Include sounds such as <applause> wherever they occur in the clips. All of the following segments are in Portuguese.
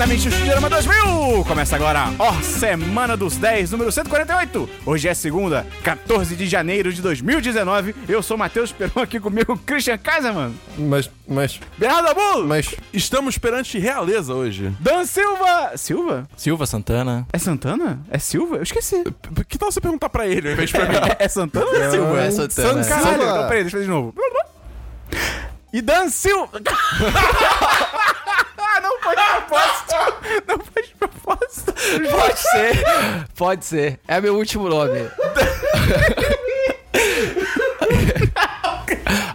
diretamente do Estudiorama 2000! Começa agora, ó, Semana dos 10, número 148. Hoje é segunda, 14 de janeiro de 2019. Eu sou o Matheus Peron, aqui comigo, Christian Kaiserman, Mas, mas, Bernardo Abu, mas. Estamos perante realeza hoje. Dan Silva. Silva? Silva Santana. É Santana? É Silva? Eu esqueci. P- Que tal você perguntar pra ele ao invés de pra mim? É, <laughs> é Santana ou é Silva? é Santana. Caralho, Silva. então peraí, deixa eu fazer de novo. E Dan Silva. <laughs> Ah, não foi de propósito. <laughs> Não de propósito. Pode ser. Pode ser. É meu último nome. <laughs>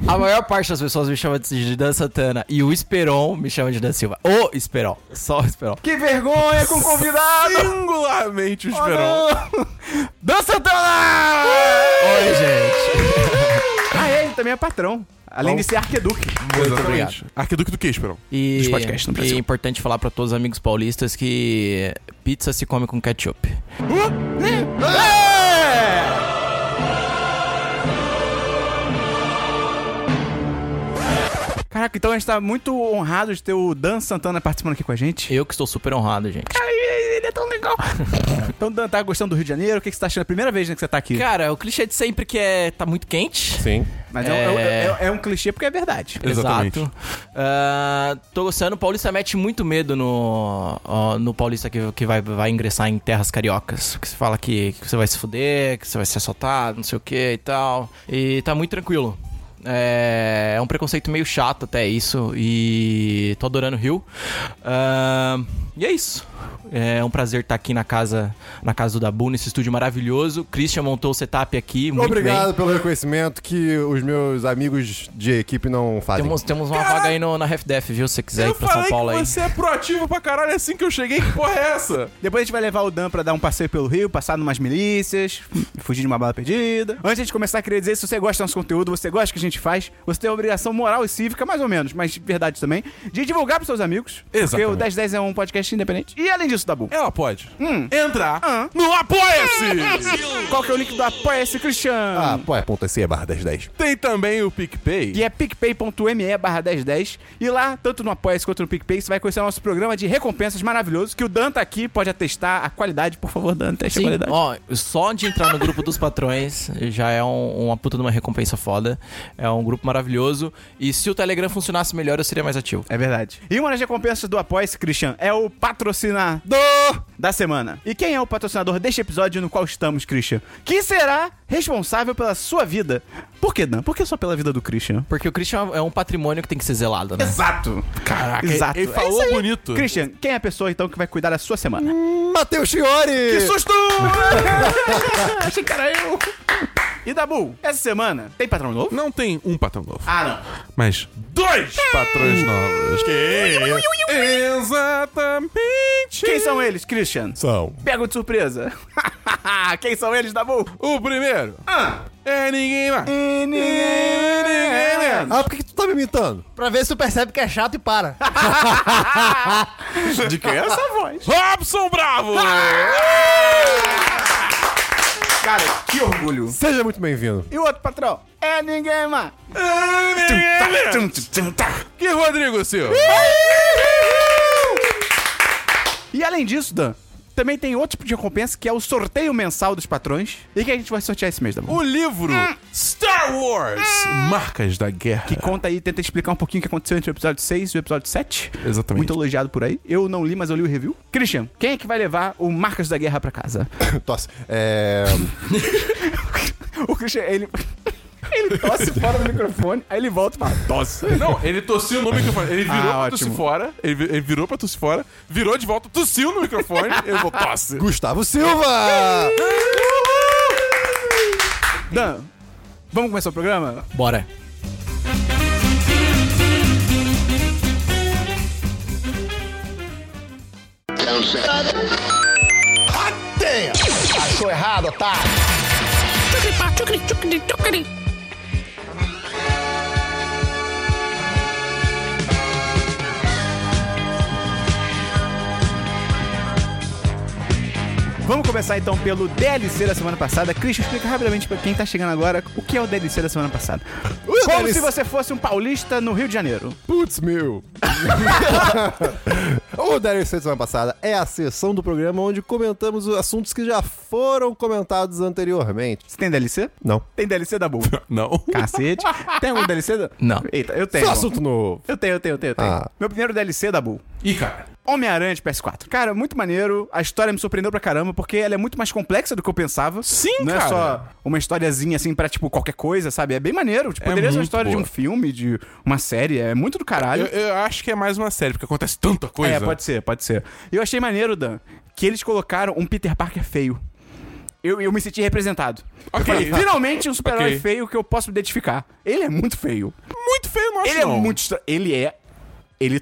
A maior parte das pessoas me chama de Dan Santana e o Esperon me chama de Dan Silva. O Esperon. Só o Esperon. Que vergonha com o convidado. Singularmente o Oh, Esperon. Dan Santana! Oi, gente. <laughs> Ah, é, ele também é patrão. Além de ser arqueduque. Exatamente. Arquiduque do que, Esperon? E, Dos podcasts no e Brasil. é importante falar pra todos os amigos paulistas que pizza se come com ketchup. É! Caraca, então a gente tá muito honrado de ter o Dan Santana participando aqui com a gente. Eu que estou super honrado, gente. Ai, Ele é tão legal. <laughs> então, Dan, tá gostando do Rio de Janeiro? O que, que você tá achando? É a primeira vez né, que você tá aqui. Cara, o clichê de sempre que é tá muito quente. Sim. Mas é, um- é- é- é um clichê porque é verdade. Exatamente. Exato. Ah, tô gostando. O Paulista mete muito medo no, ó, no Paulista que, que vai, vai ingressar em terras cariocas. Que você fala que, que você vai se fuder, que você vai ser assaltado, não sei o que e tal. E tá muito tranquilo. É, é um preconceito meio chato até isso. E tô adorando o Rio. Ah, e é isso. É um prazer estar aqui na casa, na casa do Dabu, nesse estúdio maravilhoso. Christian montou o setup aqui. Muito Obrigado bem. pelo reconhecimento que os meus amigos de equipe não fazem. Temos, temos uma vaga aí no, na RefDef, viu? Se você quiser Eu ir pra São falei Paulo que aí. você é proativo pra caralho é assim que eu cheguei. Que porra é essa? Depois a gente vai levar o Dan pra dar um passeio pelo Rio, passar numas milícias, fugir de uma bala perdida. Antes de começar, queria dizer, se você gosta do nosso conteúdo, você gosta do que a gente faz, você tem a obrigação moral e cívica, mais ou menos, mas verdade também, de divulgar pros seus amigos. Porque Exatamente. o 1010 é um podcast independente. E além disso, Dabu, Ela pode Hum. entrar Ah. no Apoia-se! <laughs> qual que é o link do Apoia-se, Christian? Ah, pô, é ponto .se barra 1010. Tem também o PicPay. que é picpay.me barra 1010. E lá, tanto no Apoia-se quanto no PicPay, você vai conhecer o nosso programa de recompensas maravilhoso, que o Dan tá aqui, pode atestar a qualidade. Por favor, Dan, teste a Sim, qualidade. ó, só de entrar no grupo dos patrões já é um- uma puta de uma recompensa foda. É um grupo maravilhoso. E se o Telegram funcionasse melhor, eu seria mais ativo. É verdade. E uma das recompensas do Apoia-se, Christian, é o patrocinador da semana. E quem é o patrocinador deste episódio no qual estamos, Christian? Que será responsável pela sua vida. Por que, Dan? Por que só pela vida do Christian? Porque o Christian é um patrimônio que tem que ser zelado, né? Exato. Caraca, Exato. ele É falou aí. bonito. Christian, quem é a pessoa então que vai cuidar da sua semana? Matheus Chiori! Que susto! <laughs> Achei que era eu. E Dabu, essa semana tem patrão novo? Não tem um patrão novo, Ah, não. mas dois patrões novos. Que Exatamente. Quem são eles, Christian? São. Pega de surpresa. <laughs> Quem são eles, Dabu? O primeiro Ah. é ninguém mais. E ninguém menos. Ah, por que, que tu tá me imitando? Pra ver se tu percebe que é chato e para. <laughs> De quem é essa voz? Robson Bravo! <laughs> Cara, que orgulho. Seja muito bem-vindo. E o outro patrão? É ninguém mais. É ninguém mais. Que Rodrigo Silva. E além disso, Dan, também tem outro tipo de recompensa que é o sorteio mensal dos patrões. E que a gente vai sortear esse mês, Dabu. O livro Star Wars Marcas da Guerra. Que conta aí, tenta explicar um pouquinho o que aconteceu entre o episódio 6 e o episódio 7. Exatamente. Muito elogiado por aí. Eu não li, mas eu li o review. Christian, quem é que vai levar o Marcas da Guerra pra casa? <coughs> Tosse. É. <laughs> O Christian, ele. <laughs> Ele tosse fora do microfone, aí ele volta e fala, tosse. Não, ele tossiu no microfone. Ele virou Ah, pra tossir fora. Ele, ele virou pra tossir fora. Virou de volta, tossiu no microfone. <laughs> eu vou tosse. Gustavo Silva! Dan, vamos começar o programa? Bora. Achou errado, otário. Vamos começar então pelo DLC da semana passada. Christian, explica rapidamente pra quem tá chegando agora o que é o DLC da semana passada. Como DLC se você fosse um paulista no Rio de Janeiro. Putz, meu. <laughs> o DLC da semana passada é a sessão do programa onde comentamos os assuntos que já foram comentados anteriormente. Você tem DLC? Não. Tem DLC da Bull. <laughs> Não. Cacete. Tem algum DLC da... Não. Eita, eu tenho. Só assunto novo. Eu tenho, eu tenho, eu tenho. eu tenho. Ah. Meu primeiro DLC da Bull. Ih, cara. Homem-Aranha de PS4. Cara, muito maneiro. A história me surpreendeu pra caramba, porque ela é muito mais complexa do que eu pensava. Sim, Não é cara. só uma historiazinha assim pra, tipo, qualquer coisa, sabe? É bem maneiro. Tipo, É poderia ser uma muito história de boa. um filme, de uma série. É muito do caralho. Eu, eu acho que é mais uma série, porque acontece tanta coisa. É, pode ser, pode ser. E eu achei maneiro, Dan, que eles colocaram um Peter Parker feio. Eu, eu me senti representado. Eu Ok. falei, finalmente um super-herói Ok. feio que eu posso me identificar. Ele é muito feio. Muito feio, acho Ele é não. muito estranho. Ele é. Ele,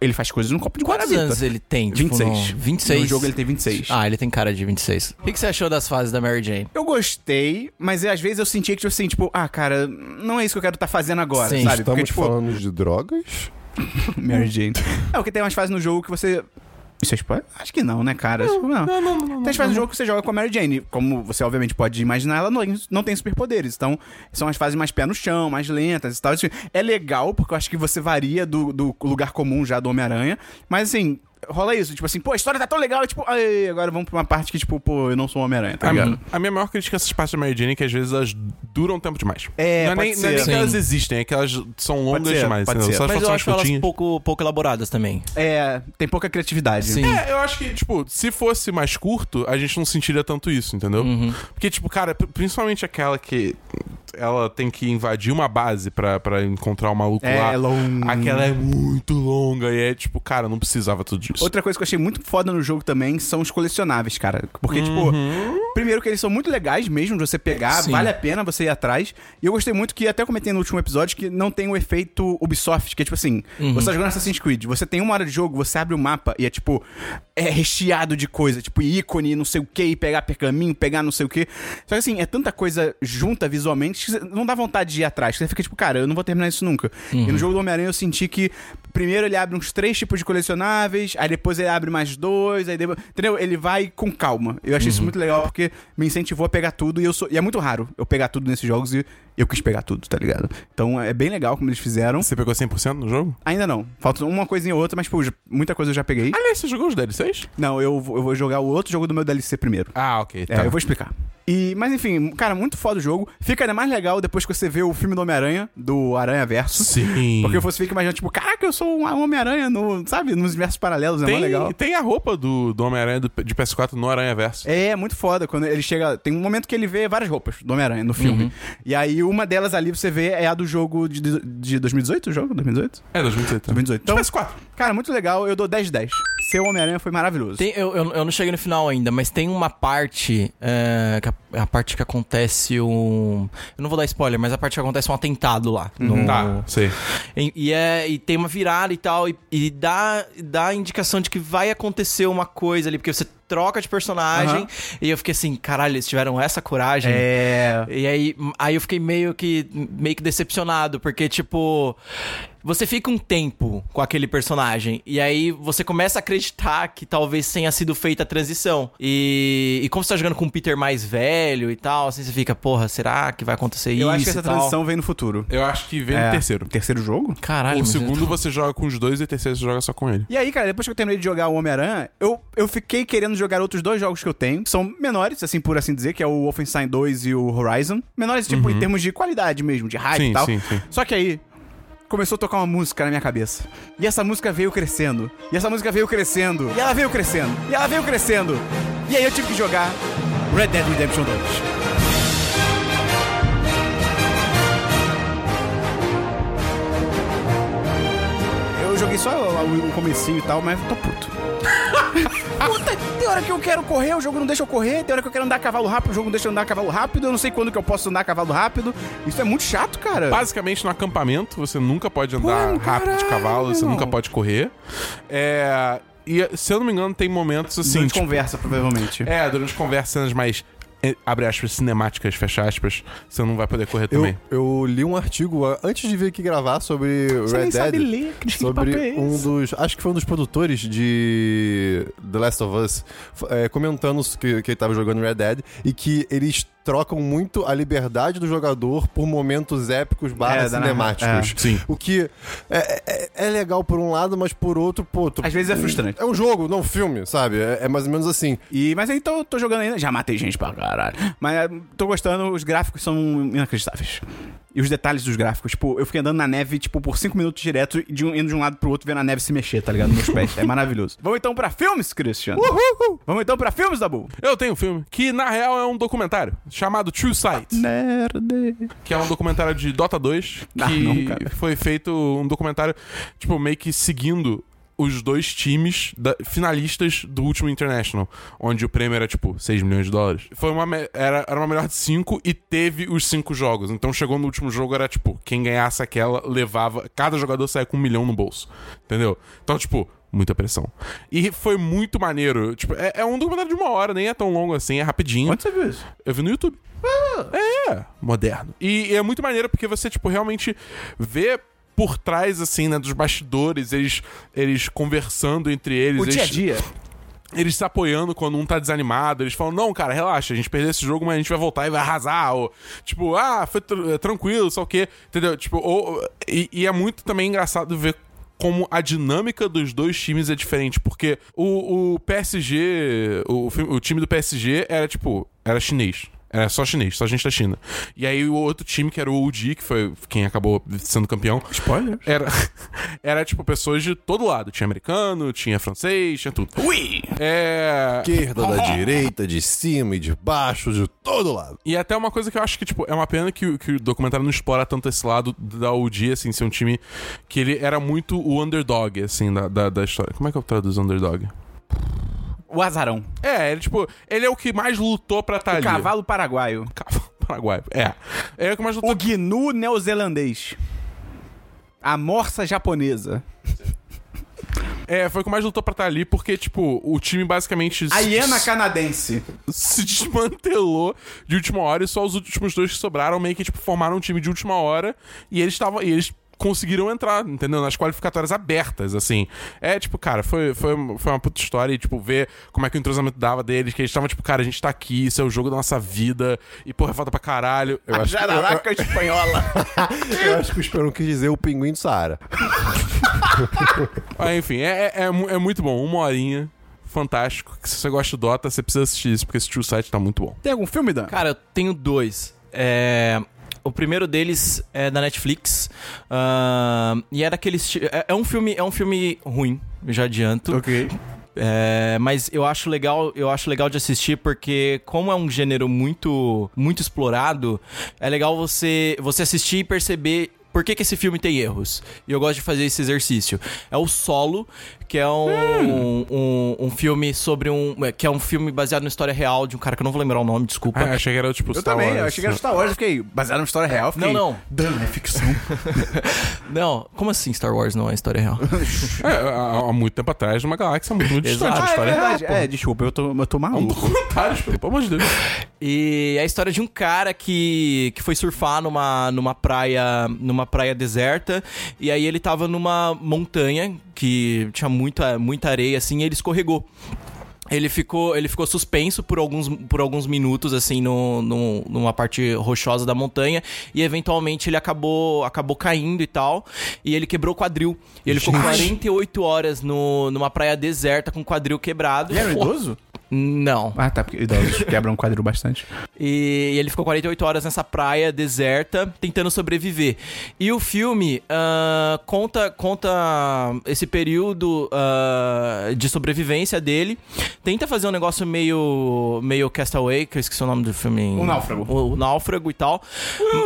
ele faz coisas no copo de Quantos Guaravita. anos ele tem? Tipo, 26. no- 26? No jogo ele tem 26. Ah, ele tem cara de 26. O que, que você achou das fases da Mary Jane? Eu gostei, mas às vezes eu sentia que, tipo assim, tipo, ah, cara, não é isso que eu quero estar fazendo agora, Sim. sabe? Estamos Porque, tipo, falando de drogas? <laughs> Mary Jane. <laughs> É, porque tem umas fases no jogo que você. Isso é spoiler? Acho que não, né, cara? Tipo, Não, Não, não, não, não. Tem as fases no jogo que você joga com a Mary Jane. Como você obviamente pode imaginar, ela não, não tem superpoderes. Então, são as fases mais pé no chão, mais lentas e tal. Assim, É legal, porque eu acho que você varia do, do lugar comum já do Homem-Aranha. Mas assim, rola isso. Tipo assim, pô, a história tá tão legal. e, Tipo, ai, agora vamos pra uma parte que, tipo, pô, eu não sou um Homem-Aranha, tá A, ligado? a minha maior crítica a essas partes da Mary Jane é que às vezes elas duram tempo demais. É, não é pode nem, não é nem ser. que elas existem, é que elas são longas ser, demais. pode ser. Mas eu acho mais elas curtinhas- pouco, pouco elaboradas também. É, tem pouca criatividade. Sim. É, eu acho que, tipo, se fosse mais curto, a gente não sentiria tanto isso, entendeu? Uhum. Porque, tipo, cara, principalmente aquela que ela tem que invadir uma base pra, pra encontrar o maluco É, lá. longa. Aquela é muito longa e é, tipo, cara, não precisava tudo disso. Outra coisa que eu achei muito foda no jogo também são os colecionáveis, cara. Porque, tipo, Uhum. primeiro que eles são muito legais mesmo de você pegar, Sim. vale a pena você ir atrás. E eu gostei muito que, até comentei no último episódio, que não tem o efeito Ubisoft, que é tipo assim, Uhum. você tá jogando Assassin's Creed, você tem uma hora de jogo, você abre o mapa e é tipo, é recheado de coisa, tipo ícone, não sei o que, pegar pergaminho, pegar não sei o que. Só que assim, é tanta coisa junta visualmente que não dá vontade de ir atrás. Você fica tipo, cara, eu não vou terminar isso nunca. E no jogo do Homem-Aranha eu senti que primeiro ele abre uns três tipos de colecionáveis, aí depois ele abre mais dois, aí depois. Entendeu? Ele vai com calma. Eu achei isso muito legal porque me incentivou a pegar tudo e eu sou. E é muito raro eu pegar tudo nesses jogos e eu quis pegar tudo, tá ligado? Então é bem legal como eles fizeram. Você pegou 100% no jogo? Ainda não. Falta uma coisinha ou outra, mas, pô, muita coisa eu já peguei. Aliás, você jogou os DLCs? Não, eu, vou- eu vou jogar o outro jogo do meu DLC primeiro. Ah, ok. É, eu vou explicar. E, mas enfim, cara, muito foda o jogo. Fica ainda mais legal depois que você vê o filme do Homem-Aranha, do Aranha Verso. Sim. Porque você fica imaginando, tipo, caraca, eu sou um Homem-Aranha, no, sabe? Nos universos paralelos, é mó tem, legal. tem a roupa do, do Homem-Aranha do- de PS4 no Aranha Verso. É, muito foda. Quando ele chega. Tem um momento que ele vê várias roupas do Homem-Aranha no filme. E aí, uma delas ali você vê é a do jogo de, de 2018, o jogo? 2018? É, 2018. 2018. Então, Então, PS4. cara, muito legal. Eu dou 10 de 10. Seu Homem-Aranha foi maravilhoso. Tem- eu, eu, eu não cheguei no final ainda, mas tem uma parte. é, que a, a parte que acontece um. Eu não vou dar spoiler, mas a parte que acontece um atentado lá. no- Tá, sei. E, e é, e tem uma virada e tal, e, e dá, dá a indicação de que vai acontecer uma coisa ali, porque você troca de personagem, Aham. e eu fiquei assim, caralho, eles tiveram essa coragem. É. E aí, aí eu fiquei meio que meio que decepcionado, porque tipo, você fica um tempo com aquele personagem e aí você começa a acreditar que talvez tenha sido feita a transição. E, e como você tá jogando com um Peter mais velho e tal, assim você fica, porra, será que vai acontecer isso? Eu acho que essa tal? transição vem no futuro. Eu acho que vem É. no terceiro. Terceiro jogo? Caralho, O segundo você joga com os dois e o terceiro você joga só com ele. E aí, cara, depois que eu terminei de jogar o Homem-Aranha, eu, eu fiquei querendo jogar outros dois jogos que eu tenho. que São menores, assim, por assim dizer, que é o Wolfenstein 2 e o Horizon. Menores, tipo, em termos de qualidade mesmo, de hype Sim, e tal. sim, sim. Só que aí, começou a tocar uma música na minha cabeça. E essa música veio crescendo. E essa música veio crescendo. E ela veio crescendo. E ela veio crescendo. E aí eu tive que jogar Red Dead Redemption 2. Eu joguei só o, comecinho e tal, mas tô. Puta, tem hora que eu quero correr, o jogo não deixa eu correr. Tem hora que eu quero andar a cavalo rápido, o jogo não deixa eu andar a cavalo rápido. Eu não sei quando que eu posso andar a cavalo rápido. Isso é muito chato, cara. Basicamente, no acampamento, você nunca pode andar Pô, rápido de caralho, cavalo, você nunca pode correr. É. E, se eu não me engano, tem momentos assim. Durante tipo, conversa, provavelmente. É, durante conversas cenas mais abre aspas, cinemáticas, fecha aspas, você não vai poder correr Eu, também. eu li um artigo antes de vir aqui gravar sobre Você Red nem Dead. sabe ler, sobre é um dos. Acho que foi um dos produtores de The Last of Us é, comentando que, que ele tava jogando Red Dead e que eles trocam muito a liberdade do jogador por momentos épicos barra É, cinemáticos. é. Sim. O que é, é- é legal por um lado, mas por outro, pô. tu- Às vezes é frustrante. É um jogo, não um filme, sabe? É, é mais ou menos assim. E, mas aí tô, tô jogando ainda. Já matei gente pra caralho. Mas eh, tô gostando, os gráficos são inacreditáveis. E os detalhes dos gráficos. Tipo, eu fiquei andando na neve, tipo, por 5 minutos direto, e de um, indo de um lado pro outro, vendo a neve se mexer, tá ligado? Nos meus pés. É maravilhoso. <laughs> Vamos então pra filmes, Christian. Vamos então pra filmes, Dabu. Eu tenho um filme que, na real, é um documentário chamado True Sight. Nerd. que é um documentário de Dota 2, que Ah, não, foi feito um documentário, tipo, meio que seguindo os dois times da- finalistas do último International, onde o prêmio era, tipo, 6 milhões de dólares. Foi uma, era, era uma melhor de 5 e teve os cinco jogos. Então chegou no último jogo, era, tipo, quem ganhasse aquela levava... Cada jogador saia com um milhão no bolso, entendeu? Então, tipo... Muita pressão. E foi muito maneiro. Tipo, é, é um documentário de uma hora, nem é tão longo assim, é rapidinho. Onde você viu isso? Eu vi no YouTube. É, moderno. E, é muito maneiro porque você, tipo, realmente vê por trás, assim, né, dos bastidores, eles, eles conversando entre eles. O eles, dia a dia. Eles se apoiando quando um tá desanimado. Eles falam, não, cara, relaxa, a gente perdeu esse jogo, mas a gente vai voltar e vai arrasar. Ou, tipo, ah, foi tr- é, tranquilo, só o quê. Entendeu? Tipo, ou, e, e é muito também engraçado ver como a dinâmica dos dois times é diferente. Porque o, o PSG, o, o time do PSG era, tipo, era chinês. Era só chinês, só gente da China. E aí o outro time, que era o OG, que foi quem acabou sendo campeão, Spoiler. era, <laughs> era tipo pessoas de todo lado. Tinha americano, tinha francês, tinha tudo. Ui! É. Esquerda, da direita, de cima e de baixo, de todo lado. E até uma coisa que eu acho que, tipo, é uma pena que, o- que o documentário não explora tanto esse lado da OG, assim, ser um time que ele era muito o underdog, assim, da, da, da história. Como é que eu traduzo underdog? O azarão. É, ele, tipo, ele é o que mais lutou pra estar O ali. cavalo paraguaio. Cavalo <laughs> paraguaio. É. Ele é o que mais lutou. O gnu neozelandês. A morsa japonesa. É, foi o que mais lutou pra estar ali, porque, tipo, o time basicamente. A hiena canadense. se desmantelou de última hora e só os últimos dois que sobraram meio que tipo formaram um time de última hora e eles estavam eles conseguiram entrar, entendeu? Nas qualificatórias abertas, assim. É, tipo, cara, foi, foi, foi uma puta história e, tipo, ver como é que o entrosamento dava deles, que eles estavam, tipo, cara, a gente tá aqui, isso é o jogo da nossa vida, e, porra, falta pra caralho. Eu A acho que- jararaca espanhola. <laughs> Eu acho que o Esperão quis dizer o pinguim do Saara. <laughs> Ah, enfim, é, é, é é muito bom, uma horinha. Fantástico. Se você gosta de Dota, você precisa assistir isso, porque esse True Site tá muito bom. Tem algum filme, Dan? Cara, eu tenho dois. É, O primeiro deles é da Netflix. ahn, e é daqueles. É, é um filme, é um filme ruim, já adianto. Ok. É, mas eu acho legal, eu acho legal de assistir porque como é um gênero muito muito explorado, é legal você você assistir e perceber por que, que esse filme tem erros. E eu gosto de fazer esse exercício. É o Solo, que é um, um, um filme sobre um. que é um filme baseado na história real de um cara que eu não vou lembrar o nome, desculpa. Ah, achei que era tipo Eu Star também, Wars. eu achei que era Star Wars, eu fiquei baseado numa história real. Fiquei, Não, não. Dan, é ficção. <laughs> Não, como assim Star Wars não é história real? É, há, há muito tempo atrás, numa galáxia muito, muito distante ah, é história. verdade. É, desculpa, eu tô, eu tô É um maluco. documentário, pelo amor de Deus. E é a história de um cara que, que foi surfar numa, numa praia numa praia deserta e aí ele tava numa montanha que tinha muita, muita areia assim, e ele escorregou. Ele ficou, ele ficou suspenso por alguns, por alguns minutos, assim, no, no- numa parte rochosa da montanha. E eventualmente ele acabou, acabou caindo e tal. E ele quebrou o quadril. E ele ficou 48 horas no, numa praia deserta com o quadril quebrado. Ele era um <laughs> idoso? Não. Ah, tá, porque idosos <laughs> quebram um quadril bastante. E ele ficou 48 horas nessa praia deserta, tentando sobreviver. E o filme ah, conta, conta esse período ah, de sobrevivência dele. Tenta fazer um negócio meio, meio Castaway, que eu esqueci o nome do filme. O Náufrago. O, o Náufrago e tal.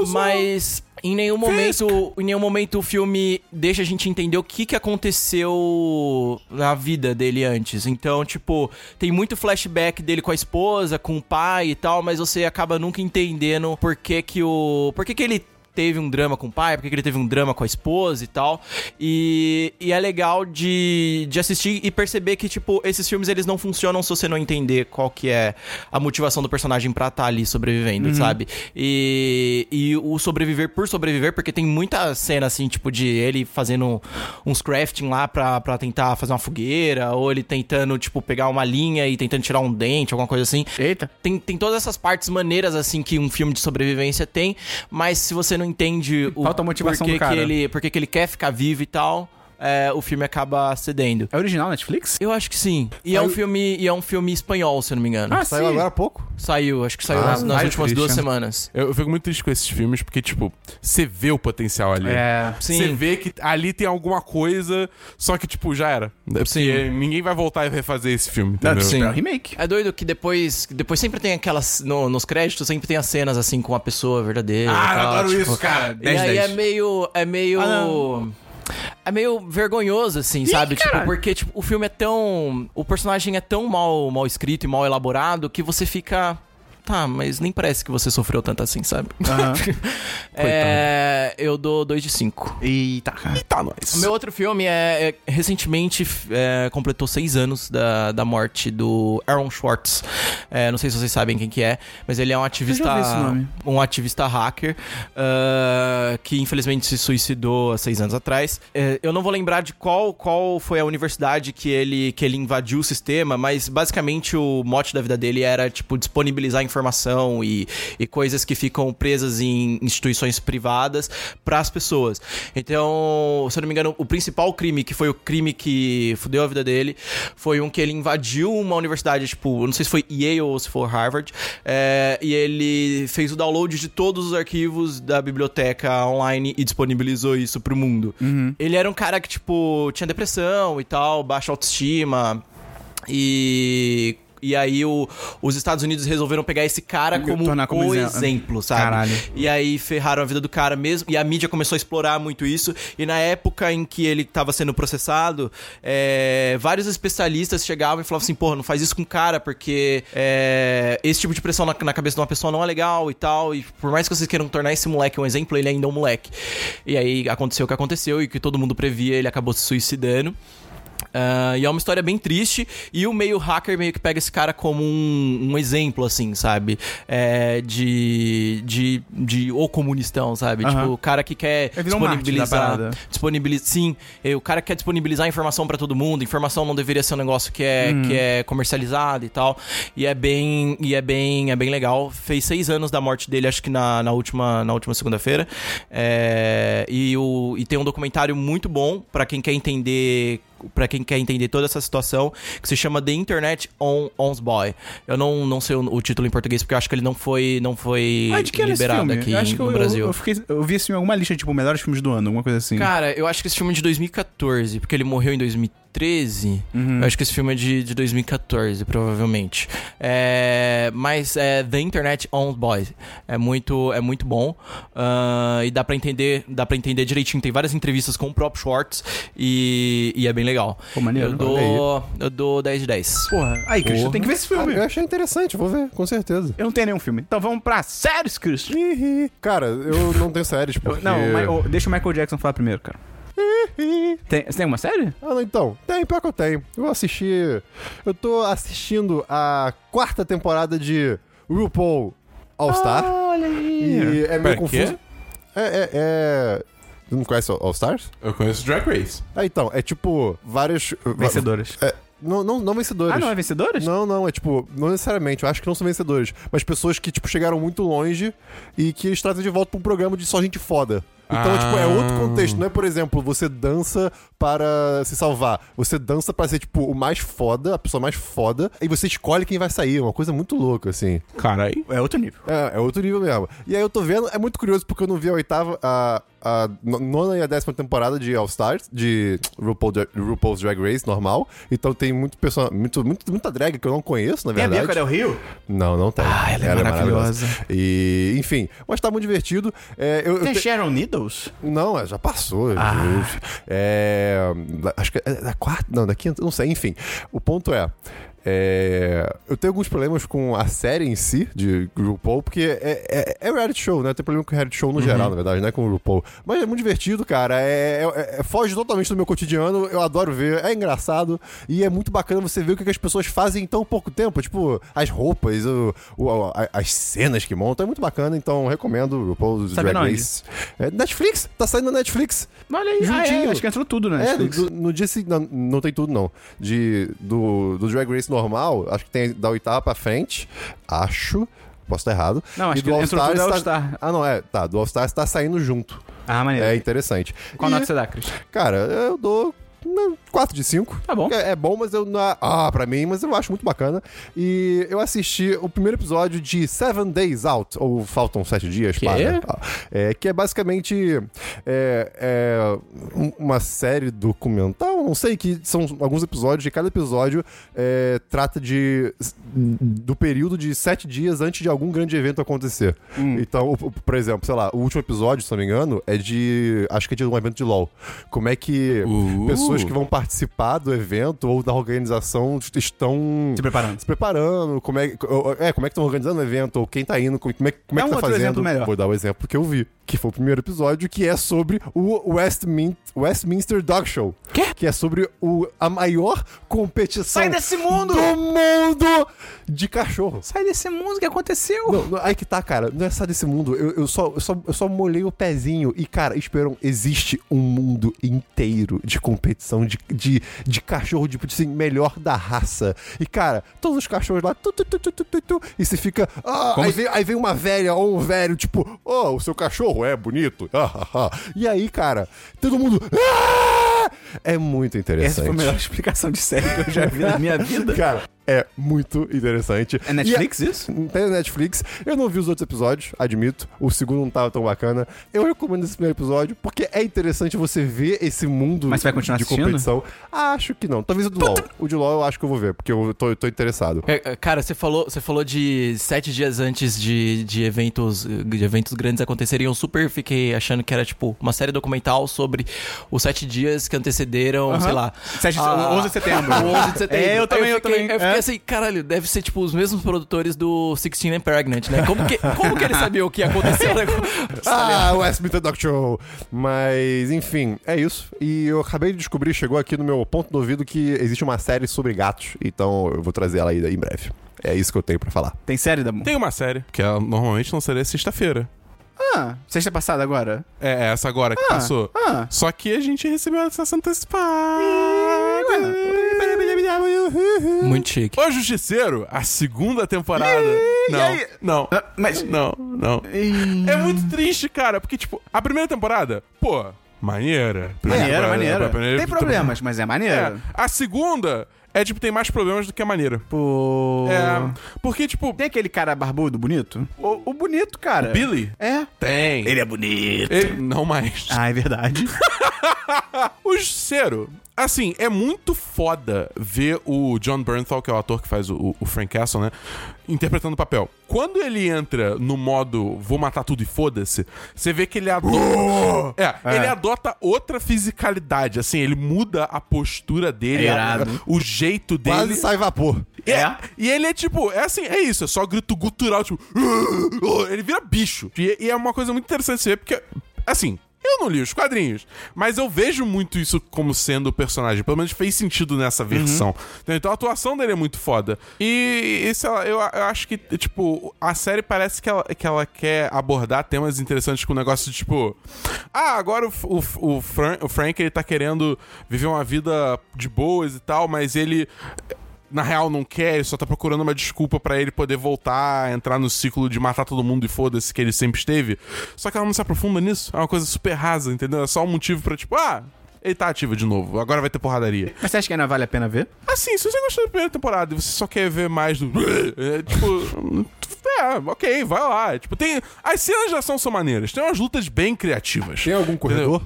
Mas... Em nenhum momento, em nenhum momento o filme deixa a gente entender o que, que aconteceu na vida dele antes. Então, tipo, tem muito flashback dele com a esposa, com o pai e tal, mas você acaba nunca entendendo por que que o, por que que ele teve um drama com o pai, por que, que ele teve um drama com a esposa e tal. E, e é legal de, de assistir e perceber que, tipo, esses filmes eles não funcionam se você não entender qual que é a motivação do personagem pra estar ali sobrevivendo, sabe? E, e o sobreviver por sobreviver, porque tem muita cena, assim, tipo, de ele fazendo uns crafting lá pra, pra tentar fazer uma fogueira, ou ele tentando, tipo, pegar uma linha e tentando tirar um dente, alguma coisa assim. Eita. Tem, tem todas essas partes maneiras, assim, que um filme de sobrevivência tem, mas se você não entende o Falta motivação porquê do cara. que ele, porquê que ele quer ficar vivo e tal, é, o filme acaba cedendo. É original Netflix? Eu acho que sim. E é um filme, e é um filme espanhol, se eu não me engano. Ah, Saiu sim. agora há pouco? Saiu, acho que saiu Ah, nas, nas últimas duas Christian. semanas. Eu, eu fico muito triste com esses filmes, porque, tipo, você vê o potencial ali. É. Sim. Você vê que ali tem alguma coisa, só que, tipo, já era. Porque Sim. ninguém vai voltar e refazer esse filme, Não, entendeu? sim. É um remake. É doido que depois, depois sempre tem aquelas. no- nos créditos sempre tem as cenas assim com a pessoa verdadeira. Ah, eu tal, adoro tipo, isso, cara. E 10 aí 10. é meio. É meio. É meio vergonhoso, assim, sabe? Tipo, porque tipo, o filme é tão. O personagem é tão mal, mal escrito e mal elaborado que você fica. Tá, mas nem parece que você sofreu tanto assim, sabe? Aham. <laughs> é, eu dou 2 de 5. Eita, cara. Tá, nós. O meu outro filme é, é- recentemente é, completou seis anos da, da morte do Aaron Schwartz. É, não sei se vocês sabem quem que é, mas ele é um ativista, ouvi esse nome. um ativista hacker ah, que infelizmente se suicidou há seis anos atrás. É, eu não vou lembrar de qual, qual foi a universidade que ele, que ele invadiu o sistema, mas basicamente o mote da vida dele era tipo disponibilizar informação e, e coisas que ficam presas em instituições privadas para as pessoas. Então, se eu não me engano, o principal crime, que foi o crime que fudeu a vida dele, foi um que ele invadiu uma universidade, tipo, não sei se foi Yale ou se foi Harvard, é, e ele fez o download de todos os arquivos da biblioteca online e disponibilizou isso pro mundo. Ele era um cara que, tipo, tinha depressão e tal, baixa autoestima. E. E aí o- os Estados Unidos resolveram pegar esse cara como, como o exemplo. exemplo, sabe? Caralho. E aí ferraram a vida do cara mesmo. E a mídia começou a explorar muito isso. E na época em que ele tava sendo processado, é, vários especialistas chegavam e falavam assim: porra, não faz isso com o cara, porque é, esse tipo de pressão na, na cabeça de uma pessoa não é legal e tal. E por mais que vocês queiram tornar esse moleque um exemplo, ele ainda é um moleque. E aí aconteceu o que aconteceu e que todo mundo previa, ele acabou se suicidando. Ah, e é uma história bem triste. E o meio hacker meio que pega esse cara como um, um exemplo, assim, sabe? É, de, de. de. O comunistão, sabe? Aham. Tipo, o cara que quer da disponibilizar. parada. disponibilizar sim, o cara quer disponibilizar informação pra todo mundo. Informação não deveria ser um negócio que é, Uhum. que é comercializado e tal. E é bem. E é bem, é bem legal. Fez seis anos da morte dele, acho que na, na última, na última segunda-feira. É, e, o, e tem um documentário muito bom pra quem quer entender para quem quer entender toda essa situação, que se chama The Internet on Ons Boy. Eu não, não sei o, o título em português porque eu acho que ele não foi não foi Ah, liberado aqui eu no eu, Brasil. Eu, eu, fiquei, eu vi esse filme em alguma lista, tipo, melhores filmes do ano, alguma coisa assim. Cara, eu acho que esse filme é de 2014, porque ele morreu em 2013. Uhum. Eu acho que esse filme é de, de 2014, provavelmente. É, mas é The Internet on Boys. É muito, é muito bom. Ah, e dá pra entender, dá para entender direitinho. Tem várias entrevistas com o próprio Schwartz e, e é bem legal. Pô, maneiro. Eu dou, eu dou 10 de 10. Porra. Aí, Christian, Porra. tem que ver esse filme. Ah, eu achei interessante, vou ver, com certeza. Eu não tenho nenhum filme. Então vamos pra séries, Christian. Ih, Cara, eu não tenho séries, porque... Não, mas, oh, deixa o Michael Jackson falar primeiro, cara. Tem, você tem uma série? Ah, não, então. Tem, pior que eu tenho. Eu assisti... Eu tô assistindo a quarta temporada de RuPaul All-Star. olha e é meio Pera, quê? confuso. É, é, é... Você não conhece All Stars? Eu conheço Drag Race. Ah, então, é tipo várias... Vencedoras. É, não, não, não vencedores. Ah, não é vencedoras? Não, não, é tipo, não necessariamente, eu acho que não são vencedores, mas pessoas que, tipo, chegaram muito longe e que eles trazem de volta pra um programa de só gente foda. Então, Ah. tipo, é outro contexto. Não é, por exemplo, você dança para se salvar. Você dança pra ser, tipo, o mais foda, a pessoa mais foda, e você escolhe quem vai sair. É uma coisa muito louca, assim. Caralho. É outro nível. É, é outro nível mesmo. E aí eu tô vendo, é muito curioso porque eu não vi a oitava, a, a no- nona e a décima temporada de All Stars, de RuPaul, Dra- RuPaul's Drag Race normal. Então tem muito pessoa, muito, muito, muita drag que eu não conheço, na Tem a verdade. Bianca Del Rio? Não, não tem. Ah, ela é maravilhosa. E, enfim, mas tá muito divertido. É, eu, eu Tem te- Sharon Needles? Não, é, já passou. Ah. É, acho que é da quarta, não, da quinta, não sei, enfim. O ponto é, É, eu tenho alguns problemas com a série em si, de RuPaul, porque é, é, é reality show, né? Tenho problema com reality show no geral, na verdade, não é com o RuPaul. Mas é muito divertido, cara. É, é- é- foge totalmente do meu cotidiano. Eu adoro ver. É engraçado. E é muito bacana você ver o que as pessoas fazem em tão pouco tempo. Tipo, as roupas, o, o- as cenas que montam. É muito bacana. Então, recomendo RuPaul's Sabendo Drag? Race. É Netflix. Tá saindo na Netflix. Olha aí, ah, é, Juntinho. acho que entrou tudo, né? É, do- no dia seguinte. Não, não tem tudo, não. De, do, do Drag Race normal, acho que tem da oitava pra frente. Acho. Posso estar errado. Não, acho E que entrou tudo é tá- All-Star. Ah, não, é. Tá, do All Stars tá saindo junto. Ah, maneiro. É interessante. Qual E, nota você dá, Cris? Cara, eu dou. 4 de 5. Tá bom. É, é bom, mas eu não. Ah, pra mim, mas eu acho muito bacana. E eu assisti o primeiro episódio de Seven Days Out, ou Faltam Sete Dias, Que? para. É, que é basicamente é, é, um- uma série documental, não sei, que são alguns episódios, e cada episódio é, trata de do período de sete dias antes de algum grande evento acontecer. Então, o- o- por exemplo, sei lá, o último episódio, se não me engano, é de. Acho que é de um evento de LOL. Como é que Uh. pessoas que vão participar do evento ou da organização estão Se preparando. se preparando, como é, é, como é que estão organizando o evento, ou quem tá indo, como é, como é que um tá outro fazendo. Vou dar o exemplo que eu vi, que foi o primeiro episódio, que é sobre o Westmin Westminster Dog Show. Quê? Que é sobre o, a maior competição Sai desse mundo! do mundo de cachorro. Sai desse mundo, o que aconteceu? Não, não, aí que tá, cara. Não é só desse mundo. Eu, eu, só, eu, só, eu só molhei o pezinho. E, cara, esperam, existe um mundo inteiro de competição de, de, de cachorro, tipo assim, melhor da raça. E, cara, todos os cachorros lá. Tu, tu, tu, tu, tu, tu, tu, e você fica. Ah, aí, se- vem, aí vem uma velha ou um velho, tipo, oh, o seu cachorro é bonito. E aí, cara, todo mundo. "Ah!" É muito interessante. Essa foi a melhor explicação de série que eu já vi na minha <laughs> vida. Cara, é muito interessante. É Netflix isso? Tem na Netflix. Eu não vi os outros episódios, admito. O segundo não tava tão bacana. Eu recomendo esse primeiro episódio porque é interessante você ver esse mundo Mas vai continuar de assistindo? competição. Acho que não. Talvez o do LoL. O de LoL eu acho que eu vou ver, porque eu tô, eu tô interessado. É, é, Cara, você falou, você falou de sete dias antes de, de, eventos, de eventos grandes acontecerem. Eu super fiquei achando que era, tipo, uma série documental sobre os sete dias que antecederam, sei lá. Sete- a- 11 de setembro. <laughs> O 11 de setembro. É, eu também, eu fiquei, também. Eu fiquei É. assim, caralho, deve ser, tipo, os mesmos produtores do Sixteen and Pregnant, né? Como que, como que eles <laughs> sabiam o que ia acontecer? né? <laughs> Ah, o Westminster Dog Show! Mas, enfim, é isso. E eu acabei de descobrir, chegou aqui no meu ponto do ouvido, que existe uma série sobre gatos. Então eu vou trazer ela aí em breve. É isso que eu tenho pra falar. Tem série da Tem uma série, que ela normalmente não seria sexta-feira. Ah, sexta passada agora? É essa agora que passou. Ah. Só que a gente recebeu essa antecipada. Muito chique. O Justiceiro, a segunda temporada. não, aí? não, Ah, Mas. não, não. É muito triste, cara, porque, tipo, a primeira temporada, pô, maneira. Primeira Maneira, maneira. primeira Tem problemas, mas é É, maneiro. a segunda é, tipo, tem mais problemas do que a maneira. Pô. É, porque, tipo, Tem aquele cara barbudo, bonito? O, o bonito, cara. Billy É. tem. Ele é bonito. Ele- não mais. Ah, é verdade. <laughs> <laughs> O Justiceiro, assim, é muito foda ver o John Bernthal, que é o ator que faz o, o Frank Castle, né? Interpretando o papel. Quando ele entra no modo vou matar tudo e foda-se, você vê que ele adota. É, ele adota outra fisicalidade. Assim, ele muda a postura dele, É a- o jeito dele. Quase sai vapor. É. E ele é tipo, é assim, é isso, é só grito gutural, tipo. Ele vira bicho. E, e é uma coisa muito interessante de ver, porque, assim. Eu não li os quadrinhos, mas eu vejo muito isso como sendo o personagem. Pelo menos fez sentido nessa versão. Então a atuação dele é muito foda. E, e lá, eu, eu acho que, tipo, a série parece que ela, que ela quer abordar temas interessantes com o negócio de, tipo... Ah, agora o, o, o, Fran- o Frank, ele tá querendo viver uma vida de boas e tal, mas ele na real não quer, ele só tá procurando uma desculpa pra ele poder voltar entrar no ciclo de matar todo mundo e foda-se que ele sempre esteve. Só que ela não se aprofunda nisso. É uma coisa super rasa, entendeu? É só um motivo pra tipo, ah, ele tá ativo de novo, agora vai ter porradaria. Mas você acha que ainda vale a pena ver? Assim, se você gostou da primeira temporada e você só quer ver mais do. <laughs> É, tipo. É, ok, vai lá. Tipo, tem. As cenas de ação são maneiras. Tem umas lutas bem criativas. Tem algum corredor?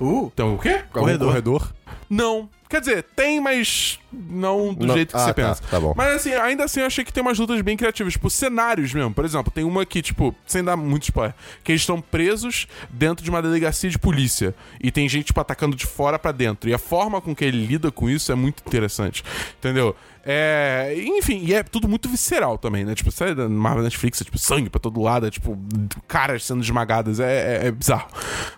Uh. Então, o quê? Algum corredor? Não. Quer dizer, tem, mas não do Não- jeito que ah, você tá, pensa. tá bom. Mas assim, ainda assim eu achei que tem umas lutas bem criativas. Tipo, cenários mesmo. Por exemplo, tem uma que, tipo, sem dar muito spoiler, que eles estão presos dentro de uma delegacia de polícia. E tem gente, tipo, atacando de fora pra dentro. E a forma com que ele lida com isso é muito interessante. Entendeu? É, enfim, e é tudo muito visceral também, né? Tipo, série da Marvel Netflix, é tipo sangue pra todo lado, é tipo caras sendo esmagadas, é, é- é bizarro.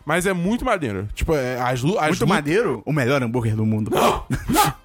Mas é muito maneiro. Tipo, é, as, lu- as Muito lutas- maneiro, o melhor hambúrguer do mundo.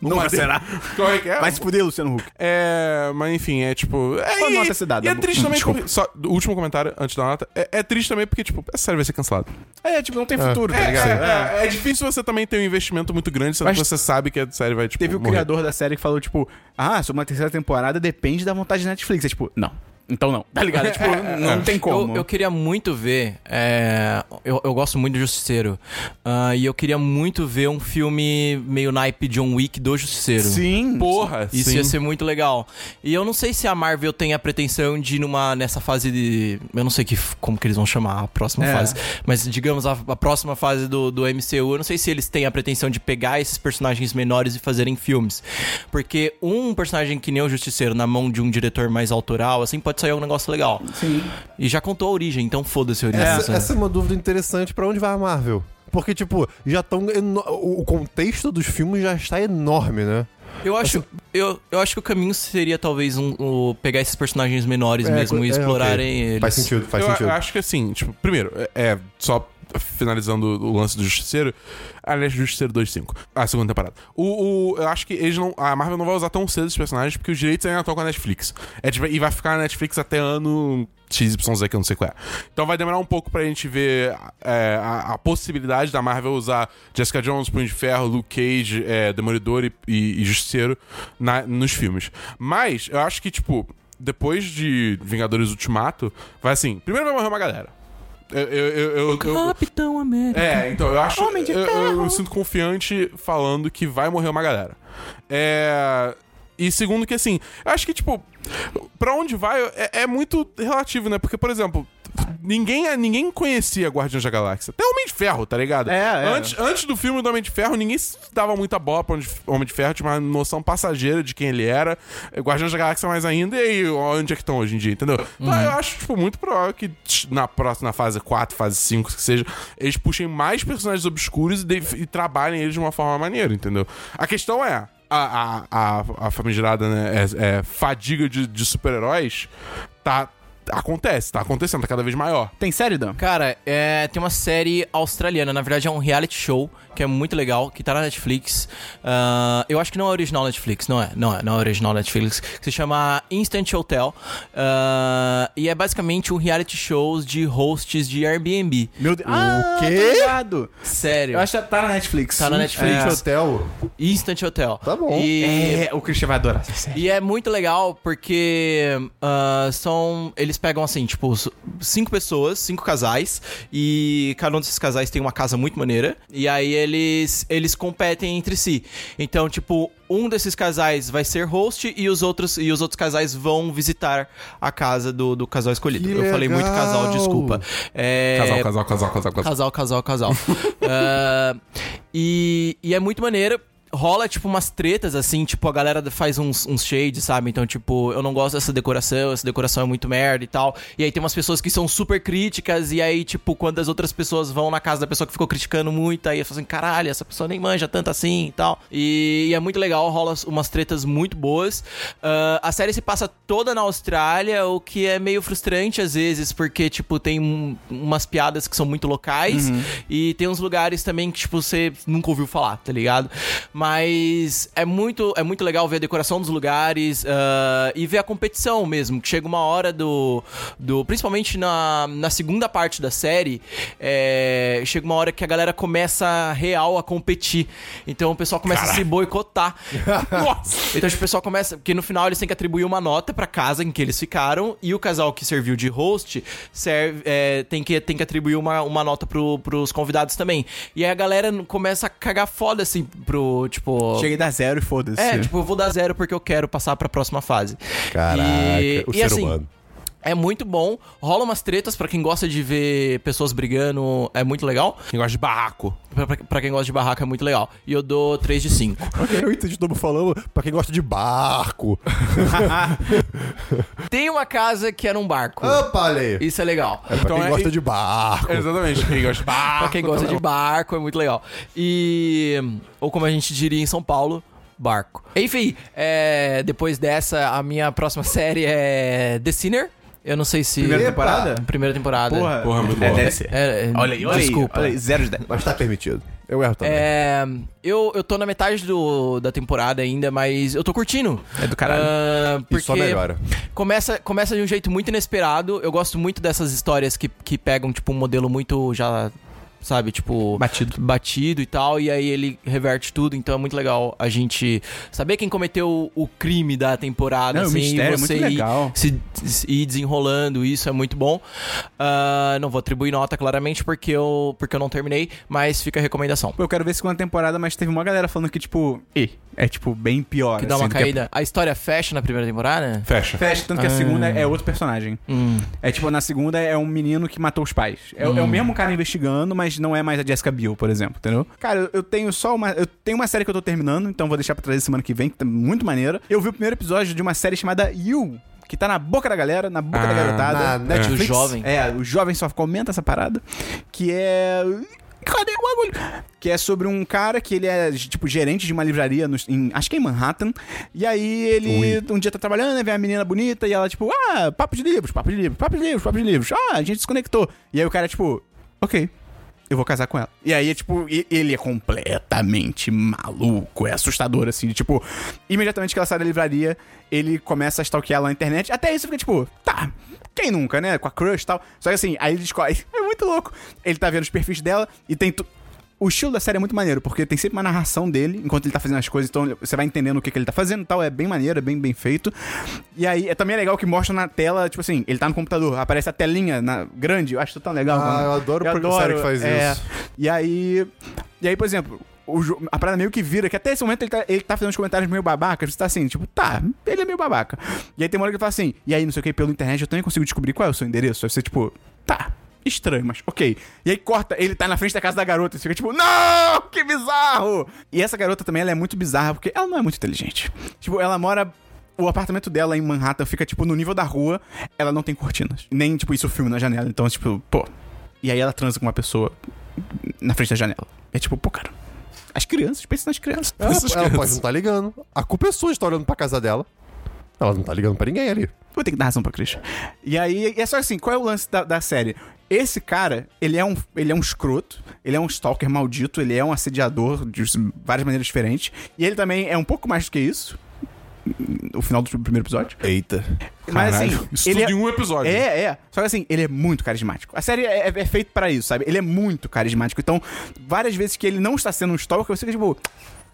Nunca maneiro. será. Como é que é? Vai se fuder, Luciano Huck. É, mas enfim, é tipo. É, Qual e, nota dá, e é triste também porque. Só, o último comentário antes da nota. É, é triste também porque, tipo, a série vai ser cancelada. É, tipo, não tem futuro, tá É, ligado? é, é, é difícil você também ter um investimento muito grande, sendo Mas que você sabe que a série vai, tipo. Teve o morrer. criador da série que falou, tipo, ah, sobre uma terceira temporada depende da vontade da Netflix. É tipo, não. Então não. Tá ligado? É, <laughs> tipo, não tem como. Eu, eu queria muito ver. é, eu, eu gosto muito do Justiceiro. ah, e eu queria muito ver um filme meio naipe John Wick do Justiceiro. Sim. Porra, Isso sim. ia ser muito legal. E eu não sei se a Marvel tem a pretensão de ir numa, nessa fase de. Eu não sei que, como que eles vão chamar a próxima É. fase. Mas digamos a, a próxima fase do, do MCU. Eu não sei se eles têm a pretensão de pegar esses personagens menores e fazerem filmes. Porque um personagem que nem o Justiceiro na mão de um diretor mais autoral, assim, pode sair um negócio legal. Sim. E já contou a origem, então foda-se a origem. Essa, essa é uma dúvida interessante pra onde vai a Marvel. Porque, tipo, já estão. O contexto dos filmes já está enorme, né? Eu acho, eu, eu acho que o caminho seria talvez um, o- pegar esses personagens menores É, mesmo e é, explorarem ok. eles. Faz sentido, faz eu, sentido. eu acho que assim, tipo, primeiro, é, é, só finalizando o lance do Justiceiro. Aliás, Justiceiro 2.5. A segunda temporada. O, o- eu acho que eles não. A Marvel não vai usar tão cedo esses personagens porque os direitos ainda estão com a Netflix. É, tipo, e vai ficar na Netflix até ano XYZ, que eu não sei qual é. Então vai demorar um pouco pra gente ver é, a, a possibilidade da Marvel usar Jessica Jones, Punho de Ferro, Luke Cage, é, Demolidor e, e, e Justiceiro na- nos filmes. Mas eu acho que, tipo, depois de Vingadores Ultimato, vai assim: primeiro vai morrer uma galera. Eu, eu, eu, eu- eu- Capitão América. é, então eu acho. Eu, eu, eu me sinto confiante falando que vai morrer uma galera. É. E segundo que assim, eu acho que, tipo, pra onde vai é, é muito relativo, né? Porque, por exemplo, ninguém, ninguém conhecia Guardiões da Galáxia. Até Homem de Ferro, tá ligado? É, é. Antes, antes do filme do Homem de Ferro, ninguém dava muita bola pra Homem de- Ferro, tinha uma noção passageira de quem ele era. Guardiões da Galáxia mais ainda, e aí, onde é que estão hoje em dia, entendeu? Então eu acho, tipo, muito provável que na próxima fase 4, fase 5, que seja, eles puxem mais personagens obscuros e, de- e trabalhem eles de uma forma maneira, entendeu? A questão é. A, a, a, a famigerada, né? É, é, fadiga de, de super-heróis tá. Acontece, tá acontecendo, tá cada vez maior. Tem série, Dan? Cara, é, tem uma série australiana, na verdade é um reality show, que é muito legal, que tá na Netflix. Ah, eu acho que não é original Netflix, não é, não é, não é original Netflix, que se chama Instant Hotel. Ah, e é basicamente um reality show de hosts de Airbnb. Meu Deus. Ah, quê? tô ligado. Sério. Eu acho que tá na Netflix. Tá na Netflix. É. Hotel. Instant Hotel. Tá bom. E, É, o Christian vai adorar essa série. E é muito legal porque ah, são. Eles pegam assim, tipo, cinco pessoas, cinco casais, e cada um desses casais tem uma casa muito maneira. E aí eles, eles competem entre si. Então, tipo, um desses casais vai ser host e os outros, e os outros casais vão visitar a casa do, do casal escolhido. Que Eu falei muito casal, legal! desculpa. É, Casal, casal, casal, casal, casal. Casal, casal, casal. <laughs> Ah, e, e é muito maneiro. Rola, tipo, umas tretas, assim, tipo, a galera faz uns, uns shades, sabe? Então, tipo, eu não gosto dessa decoração, essa decoração é muito merda e tal. E aí tem umas pessoas que são super críticas, e aí, tipo, quando as outras pessoas vão na casa da pessoa que ficou criticando muito, aí eu falo assim, caralho, essa pessoa nem manja tanto assim e tal. E, e é muito legal, rola umas tretas muito boas. Ah, a série se passa toda na Austrália, o que é meio frustrante às vezes, porque, tipo, tem um- umas piadas que são muito locais e tem uns lugares também que, tipo, você nunca ouviu falar, tá ligado? Mas é muito, é muito legal ver a decoração dos lugares ah, e ver a competição mesmo, que chega uma hora do. do principalmente na, na segunda parte da série, é, chega uma hora que a galera começa real a competir. Então o pessoal começa a se boicotar. <laughs> Nossa! Então, tipo, o pessoal começa. Porque no final eles têm que atribuir uma nota pra casa em que eles ficaram. E o casal que serviu de host serve, é, tem, que, tem que atribuir uma, uma nota pro, pros convidados também. E aí a galera começa a cagar foda, assim, pro. Tipo. Cheguei a dar zero e foda-se. É, tipo, eu vou dar zero porque eu quero passar pra próxima fase. Caraca, E- o e ser assim, humano. É muito bom. Rola umas tretas pra quem gosta de ver pessoas brigando. É muito legal. Quem gosta de barraco. Pra, pra- pra quem gosta de barraca é muito legal. E eu dou 3 de 5. Eu entendi todo falando pra quem gosta de barco. <laughs> Tem uma casa que era um barco. Opa, ali. Isso é legal. É pra Então quem é- gosta de barco. Exatamente. Quem gosta de barraco. Pra quem gosta de barco, é muito legal. E. Ou como a gente diria em São Paulo, barco. Enfim, é, depois dessa, a minha próxima <laughs> série é The Sinner. Eu não sei se. Primeira Epa! temporada? Primeira temporada. Porra, Porra, muito é, boa. deve ser. É, é, Olha aí, olha desculpa. aí. Olha aí, zero de dez. Mas tá permitido. Eu erro também. É, eu, eu tô na metade do, da temporada ainda, mas eu tô curtindo. É do caralho. Ah, E porque só melhora. Começa, começa de um jeito muito inesperado. Eu gosto muito dessas histórias que, que pegam, tipo, um modelo muito já. Sabe, tipo. Batido. Batido e tal, e aí ele reverte tudo. Então é muito legal a gente saber quem cometeu o crime da temporada. Não, o assim, mistério é e muito você ir- legal. Se, se ir desenrolando, isso é muito bom. Ah, não vou atribuir nota claramente porque eu, porque eu não terminei, mas fica a recomendação. Pô, eu quero ver a segunda temporada, mas teve uma galera falando que, tipo, e, é, tipo, bem pior. Que dá assim, uma que a- caída. A história fecha na primeira temporada? Fecha. Fecha, tanto que a Ah. segunda é outro personagem. Hum. É tipo, na segunda é um menino que matou os pais. É, é o mesmo cara investigando, mas não é mais a Jessica Biel, por exemplo, entendeu? Cara, eu, tenho só uma. Eu tenho uma série que eu tô terminando, então vou deixar pra trazer semana que vem, que tá muito maneira. Eu vi o primeiro episódio de uma série chamada You, que tá na boca da galera, na boca da Ah, garotada. na Netflix. Do jovem. É, o jovem só comenta essa parada. Que é. Cadê o bagulho? Que é sobre um cara que ele é, tipo, gerente de uma livraria, no, em, acho que é em Manhattan. E aí ele um dia tá trabalhando, né, vê a menina bonita e ela, tipo, ah, papo de livros, papo de livros, papo de livros, papo de livros. Ah, a gente se conectou. E aí o cara, tipo, ok. Eu vou casar com ela. E aí, é tipo, ele é completamente maluco, é assustador, assim. de, Tipo, imediatamente que ela sai da livraria, ele começa a stalkear ela na internet. Até isso fica, tipo, tá, quem nunca, né? Com a crush e tal. Só que assim, aí ele descobre. <laughs> É muito louco. Ele tá vendo os perfis dela e tem. Tu... O estilo da série é muito maneiro, porque tem sempre uma narração dele enquanto ele tá fazendo as coisas, então você vai entendendo o que, que ele tá fazendo e tal. É bem maneiro, é bem, bem feito. E aí é também é legal que mostra na tela, tipo assim, ele tá no computador, aparece a telinha na, grande. Eu acho isso tão legal. Ah, mano. eu adoro porque série que faz é. isso. E aí. E aí, por exemplo. o a parada meio que vira, que até esse momento ele tá, ele tá fazendo uns comentários meio babacas, você tá assim, tipo, tá, ele é meio babaca. E aí tem uma hora que ele fala assim, e aí, não sei o que, pelo internet eu também consigo descobrir qual é o seu endereço. Aí você, tipo, tá, estranho, mas ok. E aí corta, ele tá na frente da casa da garota, e fica tipo, não, que bizarro! E essa garota também, ela é muito bizarra, porque ela não é muito inteligente. Tipo, ela mora o apartamento dela em Manhattan fica, tipo, no nível da rua, ela não tem cortinas. Nem, tipo, isso filme na janela. Então, tipo, pô. E aí ela transa com uma pessoa na frente da janela. É tipo, pô, cara. As crianças, pensa nas crianças. Ela, Essas ela pode crianças. não estar ligando. A culpa é sua de estar olhando pra casa dela. Ela não tá ligando pra ninguém ali. Vou ter que dar razão pra Christian. E aí, e é só assim, qual é o lance da, da série? Esse cara, ele é, um, ele é um escroto, ele é um stalker maldito, ele é um assediador de várias maneiras diferentes. E ele também é um pouco mais do que isso. O final do primeiro episódio. Eita. Mas assim, Caralho, isso ele tudo é, em um episódio. É, é. Só que assim, ele é muito carismático. A série é, é feita pra isso, sabe? Ele é muito carismático. Então, várias vezes que ele não está sendo um stalker, você fica tipo.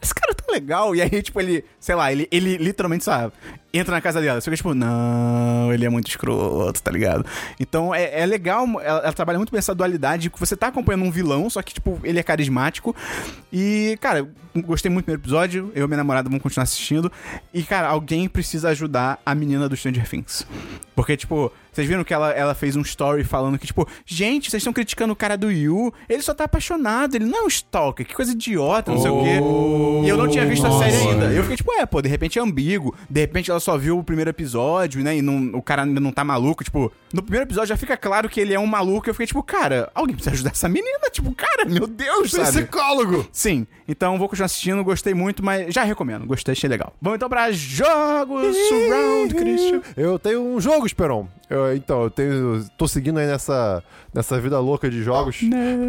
Esse cara é tão legal. E aí, tipo, ele, sei lá, ele, ele literalmente, sabe, entra na casa dela. Você fica tipo, não, ele é muito escroto, tá ligado? Então é, é legal, ela, ela trabalha muito bem essa dualidade, que você tá acompanhando um vilão, só que, tipo, ele é carismático. E, cara, gostei muito do primeiro episódio. Eu e minha namorada vamos continuar assistindo. E, cara, alguém precisa ajudar a menina do Stranger Things. Porque, tipo, vocês viram que ela, ela fez um story falando que, tipo, gente, vocês estão criticando o cara do Yu, ele só tá apaixonado, ele não é um stalker, que coisa idiota, não sei o quê. E eu não tinha visto a série ainda. Eu fiquei tipo, é, pô, de repente é ambíguo, de repente ela só viu o primeiro episódio, né, e não, o cara ainda não tá maluco, tipo, no primeiro episódio já fica claro que ele é um maluco, eu fiquei tipo, cara, alguém precisa ajudar essa menina, tipo, cara, meu Deus, sabe? Psicólogo! Sim, então vou continuar assistindo, gostei muito, mas já recomendo, gostei, achei legal. Vamos então pra jogos surround, Christian. Eu tenho um jogo, Esperon. Eu- então, eu tenho. tô seguindo aí nessa, nessa vida louca de jogos.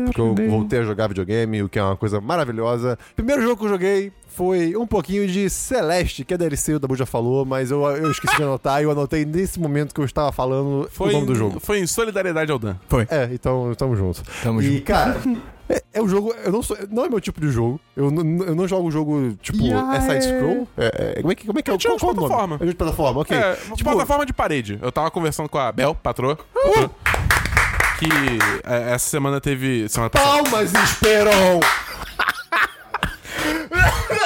Porque eu voltei a jogar videogame, o que é uma coisa maravilhosa. Primeiro jogo que eu joguei foi um pouquinho de Celeste, que é DLC, o Dabu já falou, mas eu, eu esqueci de anotar e eu anotei nesse momento que eu estava falando Foi, o nome do em- jogo. foi em solidariedade ao Dan. É, então tamo junto. Tamo e, junto. cara, <laughs> é, é um jogo. Eu não, sou, não é meu tipo de jogo. Eu, não- eu não jogo jogo tipo é side-scroll. É, é, como é que, como é, que é, É de o nome? plataforma. É de plataforma, ok. É, Tipo, plataforma de parede. Eu tava conversando com a Bel, patroa. Que é, essa semana teve. Semana passada. Palmas, Esperon!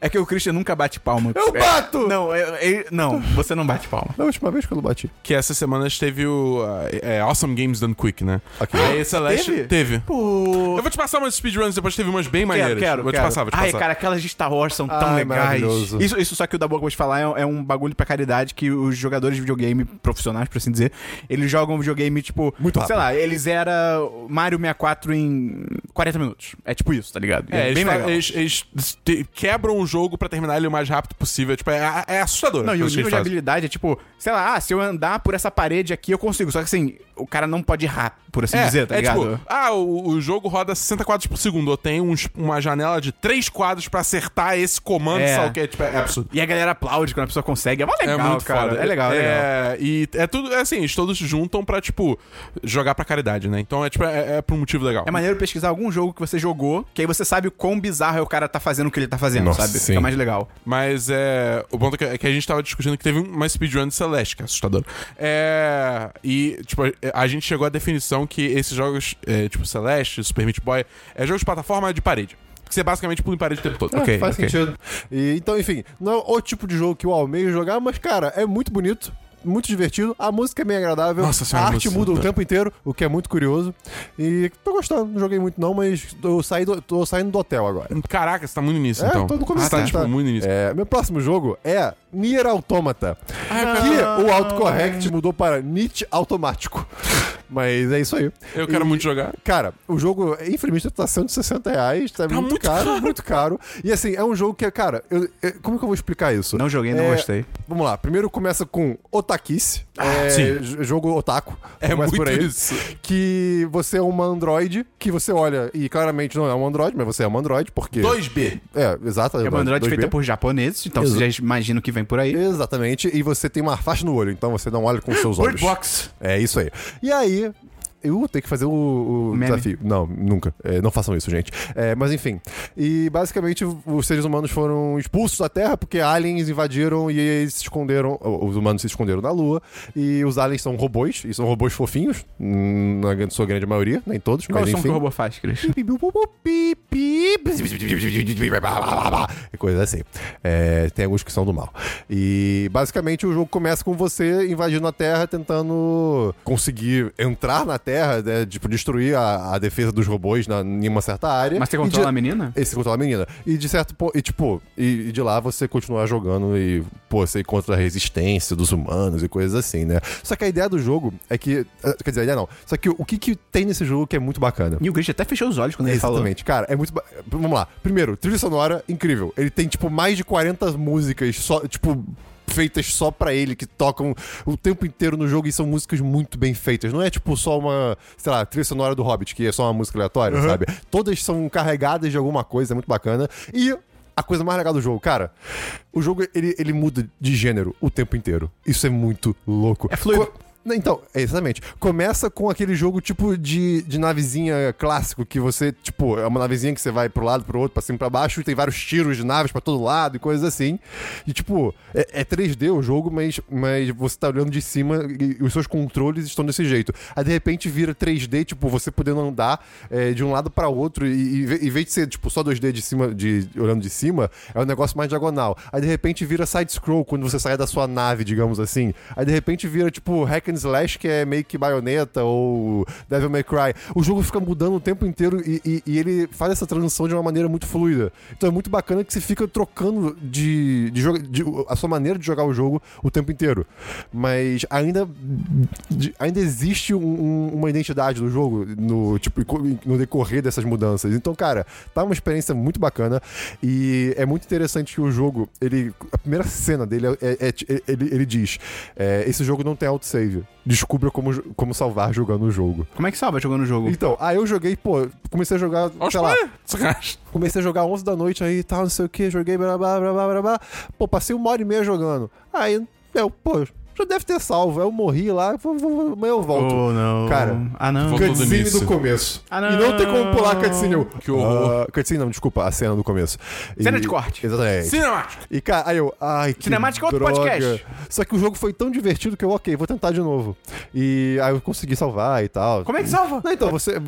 É que o Christian nunca bate palma. Eu É- bato! Não, é- é- não, você não bate palma. É a última vez que eu não bati. Que essa semana teve o uh, é, Awesome Games Done Quick, né? Ok. Aí Celeste Teve? teve. Pô. Eu vou te passar umas speedruns, depois teve umas bem Quero, maneiras. quero, vou te quero. passar, vou te Ai, passar. cara, aquelas de Star Wars são tão Ai, legais. maravilhoso. Isso, isso só que o da boa que eu vou te falar é, é um bagulho pra caridade que os jogadores de videogame profissionais, por assim dizer, eles jogam videogame, tipo... Muito Sei lá, eles eram Mario 64 em 40 minutos. É tipo isso, tá ligado? E É, eles, bem fa- legal. eles- eles quebram o jogo pra terminar ele o mais rápido possível. Tipo, é, é assustador. Não, e o nível de fazem. habilidade é tipo, sei lá, ah, se eu andar por essa parede aqui, eu consigo. Só que assim, o cara não pode errar, por assim É, dizer, tá é ligado? tipo, ah, o, o jogo roda 60 quadros por segundo. Eu tenho uns- uma janela de 3 quadros pra acertar esse comando, É. sabe o que? É, tipo, é absurdo. E a galera aplaude quando a pessoa consegue. É mó legal, é muito cara. foda. É legal, é, legal. É, e é tudo, é assim, eles todos se juntam pra, tipo, jogar pra caridade, né? Então é, tipo, é, é por um motivo legal. É maneiro pesquisar algum jogo que você jogou, que aí você sabe o quão bizarro é o cara tá fazendo o que ele tá fazendo, Nossa, sabe? sim. Fica mais legal. Mas é. O ponto é que, é que a gente tava discutindo que teve uma speedrun de Celeste, que é assustador. É. E, tipo, a gente chegou à definição que esses jogos, é, tipo, Celeste, Super Meat Boy, é jogos de plataforma de parede. Porque você basicamente pula em parede o tempo todo. É, Ok, faz ok. sentido. E, então, enfim, não é o tipo de jogo que eu almejo jogar, mas, cara, é muito bonito. Muito divertido, a música é bem agradável, Nossa senhora, a arte música- muda o tempo inteiro, o que é muito curioso. E tô gostando, não joguei muito não, mas tô, saí do- tô saindo do hotel agora. Caraca, você tá muito no início, É, então. tô no começo, Ah, tá, tá. tipo, muito no início. É, meu próximo jogo é Nier Automata. Ah, que o autocorrect mudou para Nietzsche automático. Mas é isso aí. Eu quero E, muito jogar. Cara, o jogo, infelizmente, tá 160 reais. Tá, muito, muito caro, caro. muito caro. E assim, é um jogo que, cara, eu- eu- como que eu vou explicar isso? Não joguei, não É, gostei. Vamos lá, primeiro começa com Otakice. é, sim. Jogo otaku. É muito por aí. isso. Que você é uma android, que você olha e claramente não é um android, mas você é um android, porque... 2B. É, exato. É uma Android 2B. feita por japoneses, então Exato. você já imagina o que vem por aí. Exatamente, e você tem uma faixa no olho, então você não olha com seus olhos. Bird Box. É isso aí. E aí. see you Eu tenho que fazer o, o desafio. Não, nunca. É, não façam isso, gente. É, mas enfim. E basicamente os seres humanos foram expulsos da Terra porque aliens invadiram e eles se esconderam. Os humanos se esconderam na Lua. E os aliens são robôs, e são robôs fofinhos, hum, na sua grande maioria, nem todos, Qual mas som que enfim. o robô faz, Cris? Coisa assim. É, tem alguns que são do mal. E basicamente o jogo começa com você invadindo a Terra, tentando conseguir entrar na Terra, né, tipo, destruir a, a defesa dos robôs na, em uma certa área. Mas você controla de- a menina? esse controla a menina. E de certo ponto. E tipo, e, e de lá você continuar jogando e, pô, você encontra a resistência dos humanos e coisas assim, né? Só que a ideia do jogo é que. eh, Quer dizer, a ideia não. Só que o que, que tem nesse jogo que é muito bacana? E o Grinch até fechou os olhos quando ele falou. Exatamente, cara, é muito. ba- Vamos lá. Primeiro, trilha sonora incrível. Ele tem, tipo, mais de 40 músicas só, tipo. Feitas só pra ele, que tocam o tempo inteiro no jogo e são músicas muito bem feitas. Não é tipo só uma, sei lá, trilha sonora do Hobbit, que é só uma música aleatória, sabe? Todas são carregadas de alguma coisa, é muito bacana. E a coisa mais legal do jogo, cara, o jogo ele, ele muda de gênero o tempo inteiro. Isso é muito louco. É fluido. Co- então, é exatamente. Começa com aquele jogo tipo de, de navezinha clássico, que você, tipo, é uma navezinha que você vai pro lado, pro outro, pra cima e pra baixo, e tem vários tiros de naves pra todo lado e coisas assim. E, tipo, é, é 3D o jogo, mas, mas você tá olhando de cima e, os seus controles estão desse jeito. Aí, de repente, vira 3D, tipo, você podendo andar é, de um lado pra outro, e, e, em vez de ser, tipo, só 2D de cima, de, olhando de cima, é um negócio mais diagonal. Aí, de repente, vira side-scroll, quando você sai da sua nave, digamos assim. Aí, de repente, vira, tipo, hack and slash, que é meio que baioneta ou Devil May Cry. O jogo fica mudando o tempo inteiro e, e- e ele faz essa transição de uma maneira muito fluida. Então é muito bacana que você fica trocando de, de, joga- de- a sua maneira de jogar o jogo o tempo inteiro. Mas ainda, de- ainda existe um- um- uma identidade do jogo no, tipo, no decorrer dessas mudanças. Então, cara, tá uma experiência muito bacana e é muito interessante que o jogo, ele, a primeira cena dele é, é- é- ele, ele diz: é, esse jogo não tem autosave. Descubra como, como salvar jogando o jogo. Como é que salva jogando o jogo? Então, aí eu joguei, pô, comecei a jogar, Ó, sei lá, Sacanagem. comecei a jogar 11 da noite aí tal, não sei o que, joguei blá blá blá blá blá blá. Pô, passei uma hora e meia jogando. Aí, eu, pô, já deve ter salvo. Aí eu morri lá, amanhã eu volto. Oh, não. Cara, Ah, não. Cutscene início. do começo. Ah, não. E não tem como pular a cutscene. Eu, Que horror. ah, cutscene não, desculpa, a cena do começo. E- Cena de corte. Exatamente. Cinemático. E, cara, aí eu, ai, que Cinemática é outro podcast. Só que o jogo foi tão divertido que eu, ok, vou tentar de novo. E aí eu consegui salvar e tal. Como é que salva? Não, então, você.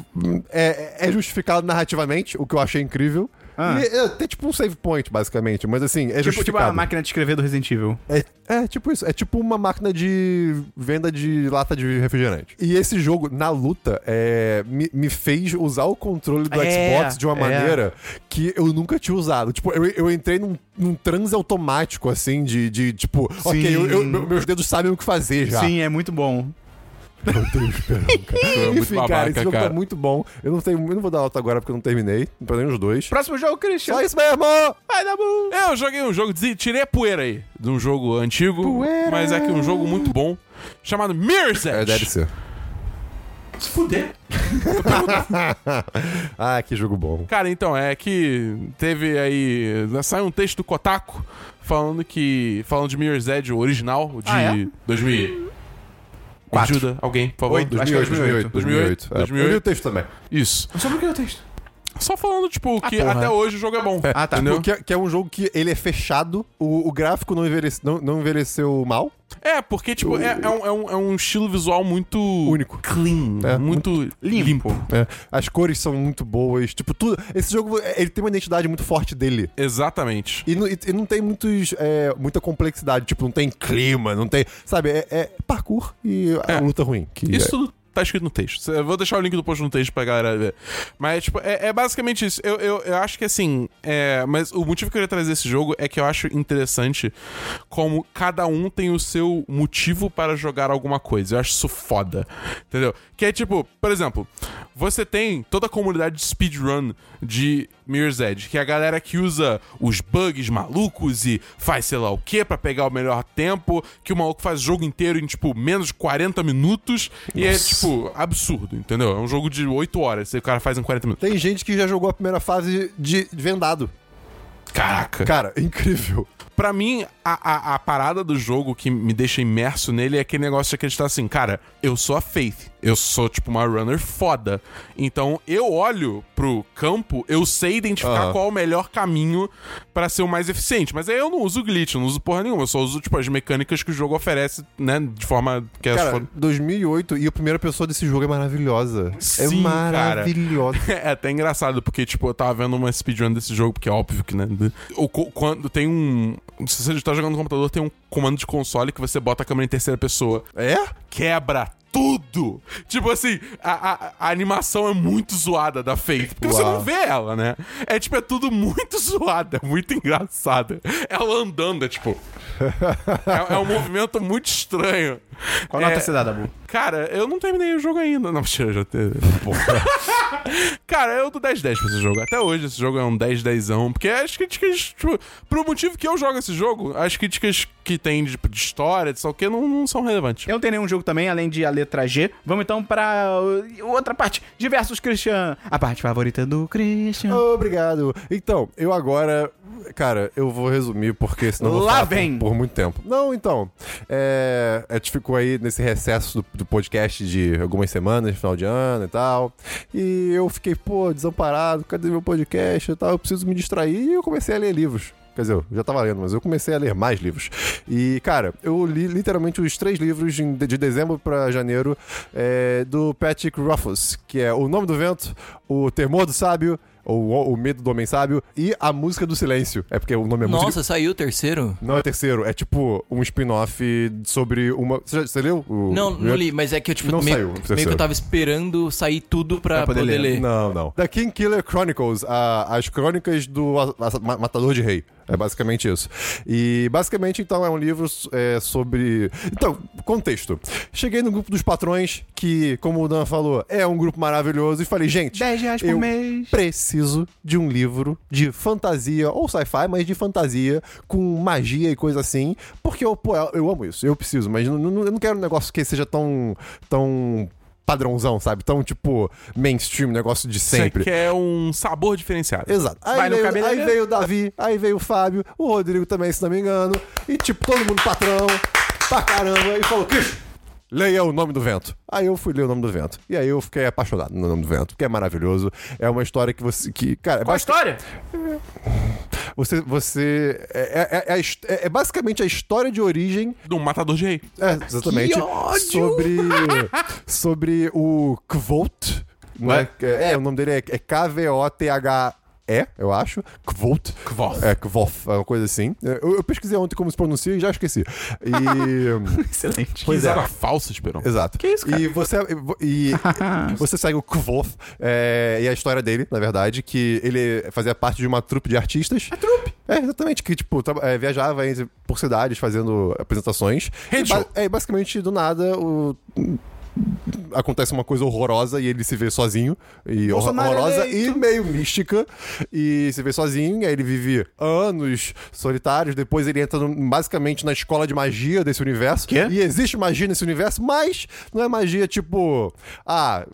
É, é justificado narrativamente, o que eu achei incrível. Ah. E é, tem tipo um save point, basicamente. Mas assim, é Tipo, tipo a justificado. máquina de escrever do Resident Evil. É, é tipo isso. É tipo uma máquina de venda de lata de refrigerante. E esse jogo, na luta, é, me, me fez usar o controle do É, Xbox de uma é. maneira que eu nunca tinha usado. Tipo, eu, eu entrei num, num transe automático, assim, de, de tipo, ok, Sim. eu- eu- meu- meus dedos sabem o que fazer já. Sim, é muito bom. Eu odeio o Esperão, cara. <laughs> é muito Enfim, cara, babaca, esse jogo cara. tá muito bom. Eu não, tenho, eu não vou dar nota agora porque eu não terminei. Pra nem os dois. Próximo jogo, Christian. Só isso mesmo! Vai dar bom. Eu joguei um jogo, tirei a poeira aí de um jogo antigo, Poeira. mas é que um jogo muito bom, chamado Mirror's É, Edge. deve ser. Se fuder. <laughs> Ah, que jogo bom. Cara, então, é que teve aí. Saiu um texto do Kotaku falando que. Falando de Mirror's Edge, o original, de Ah, é? 2000. Quatro. Ajuda alguém, por favor. Oito. Acho que é 2008, 2008. 2008. É, Eu li o 2008. texto também. Isso. Sobre o que é o texto? Só falando, tipo, que porra. até hoje o jogo é bom. Ah, tá. Entendeu? Que é, que é um jogo que ele é fechado, o, o gráfico não, envelhece, não, não envelheceu mal. É, porque, tipo, é, é um, é, um, é um estilo visual muito. Único. Clean. É, muito limpo. É, as cores são muito boas. Tipo, tudo. Esse jogo ele tem uma identidade muito forte dele. Exatamente. E não, e- e não tem muitos, é, muita complexidade. Tipo, não tem clima, não tem. Sabe, é, é parkour e É. luta ruim. Que Isso é- tudo tá escrito no texto. Eu vou deixar o link do post no texto pra galera ver. Mas, tipo, é, é basicamente isso. Eu, eu, eu acho que, assim... É, mas o motivo que eu queria trazer esse jogo é que eu acho interessante como cada um tem o seu motivo para jogar alguma coisa. Eu acho isso foda. Entendeu? Que é, tipo... Por exemplo, você tem toda a comunidade de speedrun de Mirror's Edge, que é a galera que usa os bugs malucos e faz sei lá o que pra pegar o melhor tempo, que o maluco faz o jogo inteiro em, tipo, menos de 40 minutos, e é, tipo, absurdo, entendeu? É um jogo de 8 horas, o cara faz em 40 minutos. Tem gente que já jogou a primeira fase de vendado. Caraca! Cara, incrível. Pra mim, a, a, a parada do jogo que me deixa imerso nele é aquele negócio de acreditar assim, cara, eu sou a Faith. Eu sou, tipo, uma runner foda. Então, eu olho pro campo, eu sei identificar Aham. qual o melhor caminho pra ser o mais eficiente. Mas aí eu não uso glitch, eu não uso porra nenhuma. Eu só uso, tipo, as mecânicas que o jogo oferece, né? De forma que as Cara, for- 2008 e a primeira pessoa desse jogo é maravilhosa. é Sim, cara. maravilhosa. <laughs> É até engraçado, porque, tipo, eu tava vendo uma speedrun desse jogo, porque é óbvio que, né? O, quando tem um. Se você tá jogando no computador, tem um comando de console que você bota a câmera em terceira pessoa. É? Quebra tudo! Tipo assim, a, a- a animação é muito zoada da Faith. Porque você Uau. não vê ela, né? É tipo, é tudo muito <laughs> zoado, é muito engraçado. Ela andando, é tipo. é, é um movimento muito estranho. Qual é, nota você dá, Dabu? Cara, eu não terminei o jogo ainda. Não, mentira, já teve. <laughs> Cara, eu dou 10-10 pra esse jogo. Até hoje esse jogo é um 10-10. Porque as críticas, tipo, pro motivo que eu jogo esse jogo, as críticas que tem de, de história, de sei o que, não, não são relevantes. Eu não tenho nenhum jogo também, além de a letra G. Vamos então pra uh, outra parte. Diversos Christian. A parte favorita do Christian. Obrigado. Então, eu agora. Cara, eu vou resumir porque senão eu vou Lá falar vem. Por, por muito tempo. Não, então. É, a gente ficou aí nesse recesso do, do podcast de algumas semanas, final de ano e tal. E eu fiquei, pô, desamparado, cadê meu podcast e tal? Eu preciso me distrair e eu comecei a ler livros. Quer dizer, eu já tava lendo, mas eu comecei a ler mais livros. E, cara, eu li literalmente os três livros de, de dezembro pra janeiro é, do Patrick Rothfuss, que é O Nome do Vento, O Temor do Sábio, ou O Medo do Homem Sábio, e A Música do Silêncio. É porque o nome é música... Nossa, saiu o terceiro? Não é terceiro, é tipo um spin-off sobre uma... Você, já, você leu? O... Não, não li, mas é que eu, tipo, Não meio, saiu meio que eu tava esperando sair tudo pra, Pra poder poder, ler. ler. Não, não. The King Killer Chronicles, a- as crônicas do a- a- ma- Matador de Rei. É basicamente isso. E basicamente, então, é um livro é, sobre. Então, contexto. Cheguei no grupo dos patrões, que, como o Dan falou, é um grupo maravilhoso, e falei, gente. 10 reais por eu mês. Preciso de um livro de fantasia, ou sci-fi, mas de fantasia, com magia e coisa assim, porque eu, pô, eu amo isso, eu preciso, mas não- não- eu não quero um negócio que seja tão. tão padrãozão, sabe? Tão, tipo, mainstream, negócio de sempre. Você quer um sabor diferenciado. Exato. Aí, veio, aí veio o Davi, aí veio o Fábio, o Rodrigo também, se não me engano. E, tipo, todo mundo patrão, pra caramba, e falou: Cris, leia o nome do vento. Aí eu fui ler o nome do vento. E aí eu fiquei apaixonado no nome do vento, que é maravilhoso. É uma história que você. Que, cara, é Qual a basic- história? Você. você é, é- é his- é- é basicamente a história de origem Do matador de rei. é, exatamente. Que ódio! Sobre, <laughs> sobre o Kvolt. Né? É, o nome dele é, é K-V-O-T-H-E, eu acho. Kvolt. Kvoth. É, Kvoth, é uma coisa assim. Eu, eu pesquisei ontem como se pronuncia e já esqueci. E. <laughs> Excelente. Pois é. Risada falsa, Esperão. Exato. Que isso, cara? E você, e <laughs> você segue o Kvoth é, e a história dele, na verdade, que ele fazia parte de uma trupe de artistas. A trupe? É, exatamente, que, tipo, é, viajava entre- por cidades fazendo apresentações. Rede. É, basicamente, do nada, o... acontece uma coisa horrorosa e ele se vê sozinho. E horrorosa eleito. e meio mística. E se vê sozinho, e aí ele vive anos solitários. Depois ele entra no- basicamente na escola de magia desse universo. Quê? E existe magia nesse universo, mas não é magia tipo. Ah.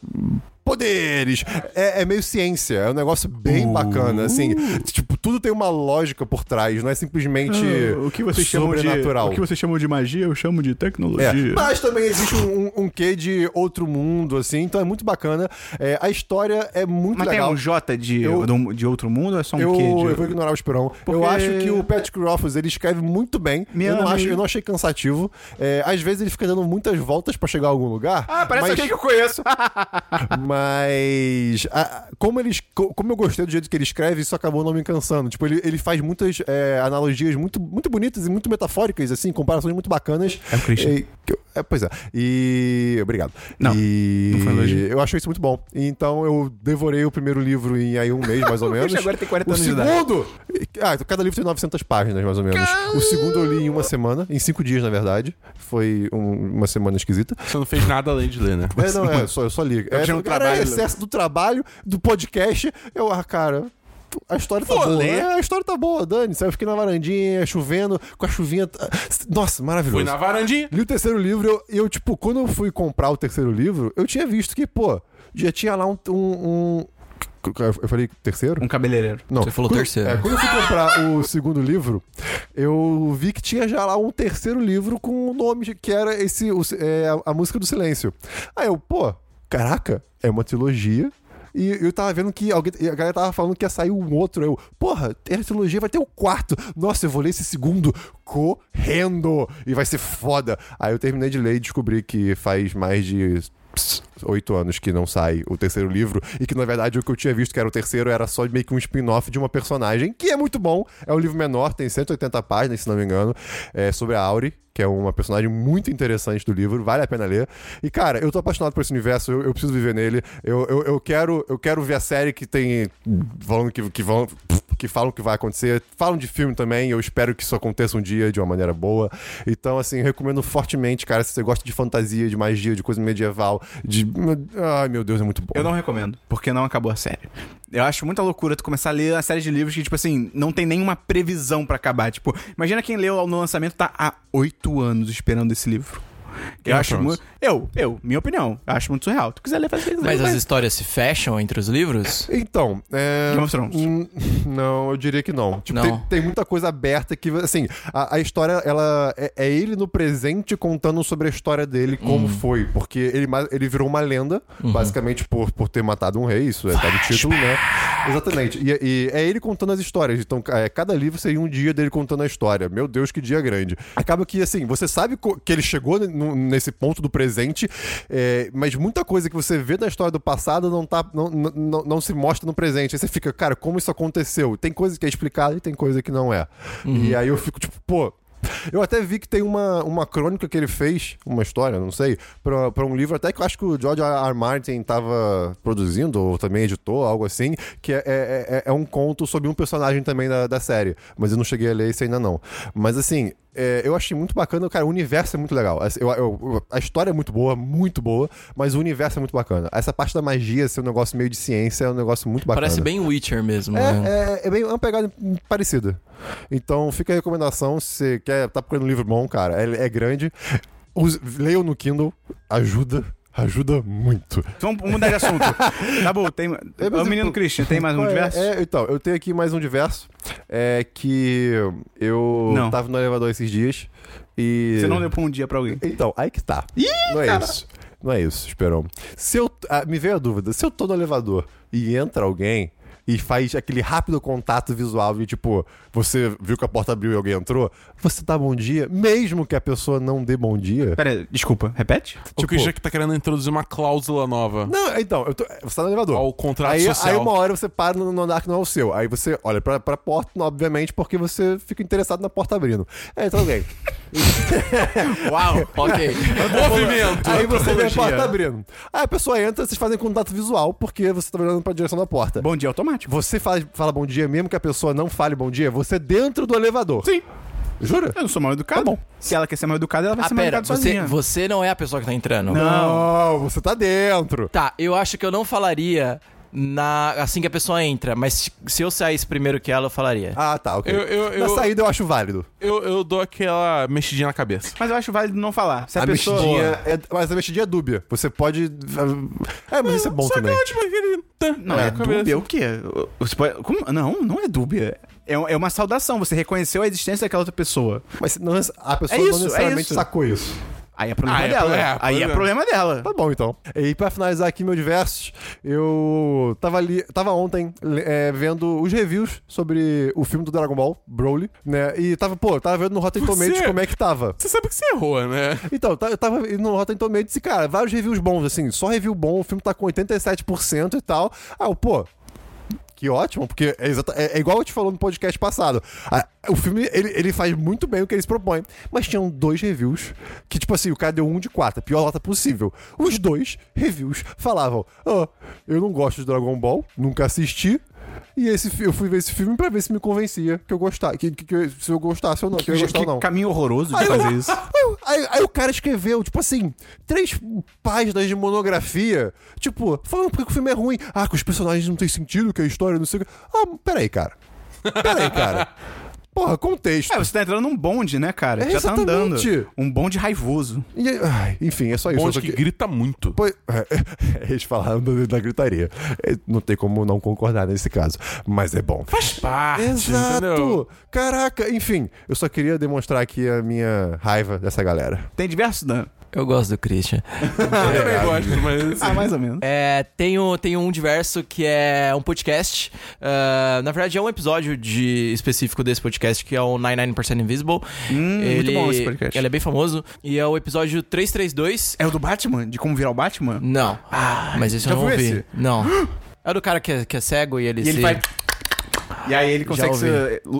Poderes, é, é meio ciência, é um negócio bem bacana, assim, tipo, tudo tem uma lógica por trás, não é simplesmente o que vocês chamam de sobrenatural. o que vocês chamam de magia, eu chamo de É, tecnologia. mas também existe um, um, um quê de outro mundo, assim, então é muito bacana. É, a história é muito Mas legal. tem um J de, Eu- do- de outro mundo ou é só um eu, Q de... eu vou ignorar o Esperão. Porque- Eu acho que o Patrick Rothfuss, ele escreve muito bem. Me eu, não acho, eu não achei cansativo. É, às vezes ele fica dando muitas voltas pra chegar a algum lugar. Ah, parece mas, alguém que eu conheço. Mas <laughs> a- como, eles, co- como eu gostei do jeito que ele escreve, isso acabou não me cansando. Tipo, ele, ele faz muitas é, analogias muito, muito bonitas e muito metafóricas, assim, comparações muito bacanas. É o Christian. E- que é, pois é. E. Obrigado. Não, e... não foi elogio. Eu achei isso muito bom. Então eu devorei o primeiro livro em aí um mês, mais ou O <laughs> menos. Agora tem 40 o anos de idade. segundo! Ah, cada livro tem 900 páginas, mais ou menos. O segundo eu li em uma semana, em cinco dias, na verdade. Foi um- uma semana esquisita. Você não fez nada além de ler, né? É, não, é, só, eu só li. É, tinha um cara, trabalho. é excesso do trabalho, do podcast. Eu, ah, cara. A história tá boa. ler. É, a história tá boa, Dani. Eu fiquei na varandinha, chovendo, com a chuvinha. Nossa, maravilhoso. Foi na varandinha. Li o terceiro livro, eu, eu, tipo, quando eu fui comprar o terceiro livro, eu tinha visto que, pô, já tinha lá um. um, um- Eu falei terceiro? Um cabeleireiro. Não. Você falou quando, terceiro. É, quando eu fui comprar o segundo livro, eu vi que tinha já lá um terceiro livro com o nome de- que era esse o- é, a, a música do silêncio. Aí eu, pô, caraca, é uma trilogia. E eu tava vendo que alguém, a galera tava falando que ia sair um outro. Eu, porra, tem a trilogia, vai ter o quarto. Nossa, eu vou ler esse segundo correndo. E vai ser foda. Aí eu terminei de ler e descobri que faz mais de oito anos que não sai o terceiro livro e que na verdade o que eu tinha visto que era o terceiro era só meio que um spin-off de uma personagem que é muito bom. É um livro menor, tem 180 páginas, se não me engano, é sobre a Auri, que é uma personagem muito interessante do livro, vale a pena ler. E cara, eu tô apaixonado por esse universo, eu, eu preciso viver nele. Eu, eu, eu quero eu quero ver a série que tem falando que, que vão que falam que vai acontecer, falam de filme também, eu espero que isso aconteça um dia de uma maneira boa. Então, assim, recomendo fortemente, cara, se você gosta de fantasia, de magia, de coisa medieval, de. Ai, meu Deus, é muito bom. Eu não recomendo, porque não acabou a série. Eu acho muita loucura tu começar a ler a série de livros que, tipo assim, não tem nenhuma previsão pra acabar. Tipo, imagina quem leu no lançamento tá há oito anos esperando esse livro. Eu acho muito. Eu, eu, minha opinião. Eu acho muito surreal. Tu quiser ler, faz o que quiser. Mas as histórias se fecham entre os livros? Então, é. Game of Thrones. hum, Não, eu diria que não. Tipo, Não. Tem, tem muita coisa aberta que, assim, a, a história, ela é, é ele no presente contando sobre a história dele, como foi. Porque ele, ele virou uma lenda, basicamente por, por ter matado um rei, isso é tá no título, né? Exatamente. E, e é ele contando as histórias. Então, é, cada livro seria um dia dele contando a história. Meu Deus, que dia grande. Acaba que, assim, você sabe que ele chegou no- nesse ponto do presente, é, mas muita coisa que você vê da história do passado não, tá, não, não, não- se mostra no presente. Aí você fica, cara, como isso aconteceu? Tem coisa que é explicada e tem coisa que não é. E aí eu fico, tipo, pô. Eu até vi que tem uma, uma crônica que ele fez, uma história, não sei, pra um livro até que eu acho que o George R. R. Martin tava produzindo, ou também editou, algo assim, que é, é, é- é um conto sobre um personagem também da, da série. Mas eu não cheguei a ler isso ainda não. Mas assim, é, eu achei muito bacana, cara, o universo é muito legal. Assim, eu- eu- a história é muito boa, muito boa, mas o universo é muito bacana. Essa parte da magia, ser um negócio meio de ciência, é um negócio muito bacana. Parece bem Witcher mesmo, né? É, é, é bem é uma pegada parecida. Então fica a recomendação, se você quer, tá procurando um livro bom, cara, é, é grande. Leiam no Kindle, ajuda, ajuda muito. Vamos mudar de assunto. <laughs> tá bom, tem. É, o menino eu- Christian, tem mais um É, diverso? É, então, eu tenho aqui mais um diverso, é que eu Não. tava no elevador esses dias e... Você não deu pra um dia pra alguém. Então, aí que tá. não é isso. Não é isso, Esperão. Se eu. ah, me veio a dúvida. Se eu tô no elevador e entra alguém e faz aquele rápido contato visual de tipo, você viu que a porta abriu e alguém entrou, você dá bom dia, mesmo que a pessoa não dê bom dia. Pera desculpa, repete? O Tipo- Christian que tá querendo introduzir uma cláusula nova Não, então, eu tô- você tá no elevador. ao contrato Aí, social. aí uma hora você para no no andar que não é o seu. Aí você olha pra, pra porta, obviamente, porque você fica interessado na porta abrindo. É, então alguém. <laughs> Uau! Ok. <laughs> Movimento! Aí você vê a porta abrindo. Aí a pessoa entra, vocês fazem contato visual, porque você tá olhando pra direção da porta. Bom dia automático. Você fala, fala bom dia, mesmo que a pessoa não fale bom dia, você dentro do elevador. Sim. Jura? Eu não sou mal educado. Tá bom. Se ela quer ser mal educada, ela vai Ah, ser mal pera, educada você, sozinha. você não é a pessoa que tá entrando. Não, você tá dentro. Tá, eu acho que eu não falaria na assim que a pessoa entra, mas se- eu saísse primeiro que ela, eu falaria. Ah, tá, ok. Eu- eu- Na eu- saída eu acho válido. Eu, eu dou aquela mexidinha na cabeça. Mas eu acho válido não falar. Se a, A, pessoa... mexidinha. É, mas a mexidinha é dúbia. Você pode. É, mas isso é bom Só também. que tipo aquele... tá Não, na é, cabeça. dúbia o quê? Você pode- como? Não, não é dúbia. É, é uma saudação. Você reconheceu a existência daquela outra pessoa. Mas não, a pessoa É isso, não é necessariamente isso. sacou isso. Aí é problema Ah, é dela. pro- é, Aí é problema. dela. Tá bom, então. E pra finalizar aqui meu diversos, eu tava ali, tava ontem é, vendo os reviews sobre o filme do Dragon Ball, Broly, né? E tava, pô, tava vendo no Rotten Você- Tomatoes como é que tava. Você sabe que você errou, né? Então, eu tava indo no Rotten Tomatoes e, cara, vários reviews bons, assim, só review bom, o filme tá com 87% e tal. Ah, eu, pô, que ótimo, porque é, exata- é- é igual eu te falou no podcast passado. Ah, o filme, ele, ele faz muito bem o que ele se propõe. Mas tinham dois reviews que, tipo assim, o cara deu um de quatro, a pior nota possível. Os dois reviews falavam: Ah, eu não gosto de Dragon Ball, nunca assisti. E esse, eu fui ver esse filme pra ver se me convencia que eu gostava, que, que- que- se eu gostasse ou não, que eu ia gostar ou não. caminho horroroso de Aí, fazer <laughs> eu- isso. Aí, aí- aí o cara escreveu, tipo assim, três páginas de monografia, tipo, falando porque que o filme é ruim. Ah, que os personagens não têm sentido, que a história não sei o que. Ah, peraí, cara. Peraí, cara. <laughs> Porra, contexto. É, você tá entrando num bonde, né, cara? É, Já tá andando. exatamente. Um bonde raivoso. E ai, enfim, é só isso. Bonde só que que- grita muito. Pois- é, <laughs> eles falaram da, da gritaria. É, Não tem como não concordar nesse caso. Mas é bom. Faz parte, Exato! entendeu? Caraca, enfim, eu só queria demonstrar aqui a minha raiva dessa galera. Tem diversos, Dan? Eu gosto do Christian. <laughs> Eu também gosto, mas... Ah, mais ou menos. É, tenho, tenho um diverso que é um podcast. Ah, na verdade, é um episódio de, específico desse podcast, que é o 99% Invisible. Hum, muito bom esse podcast. Ele é bem famoso. E é o episódio 332. É o do Batman? De como virar o Batman? Não. mas esse já eu não ouvi. esse? Não. <gasps> É o do cara que é, que é cego e ele E se... ele vai... E aí ele consegue se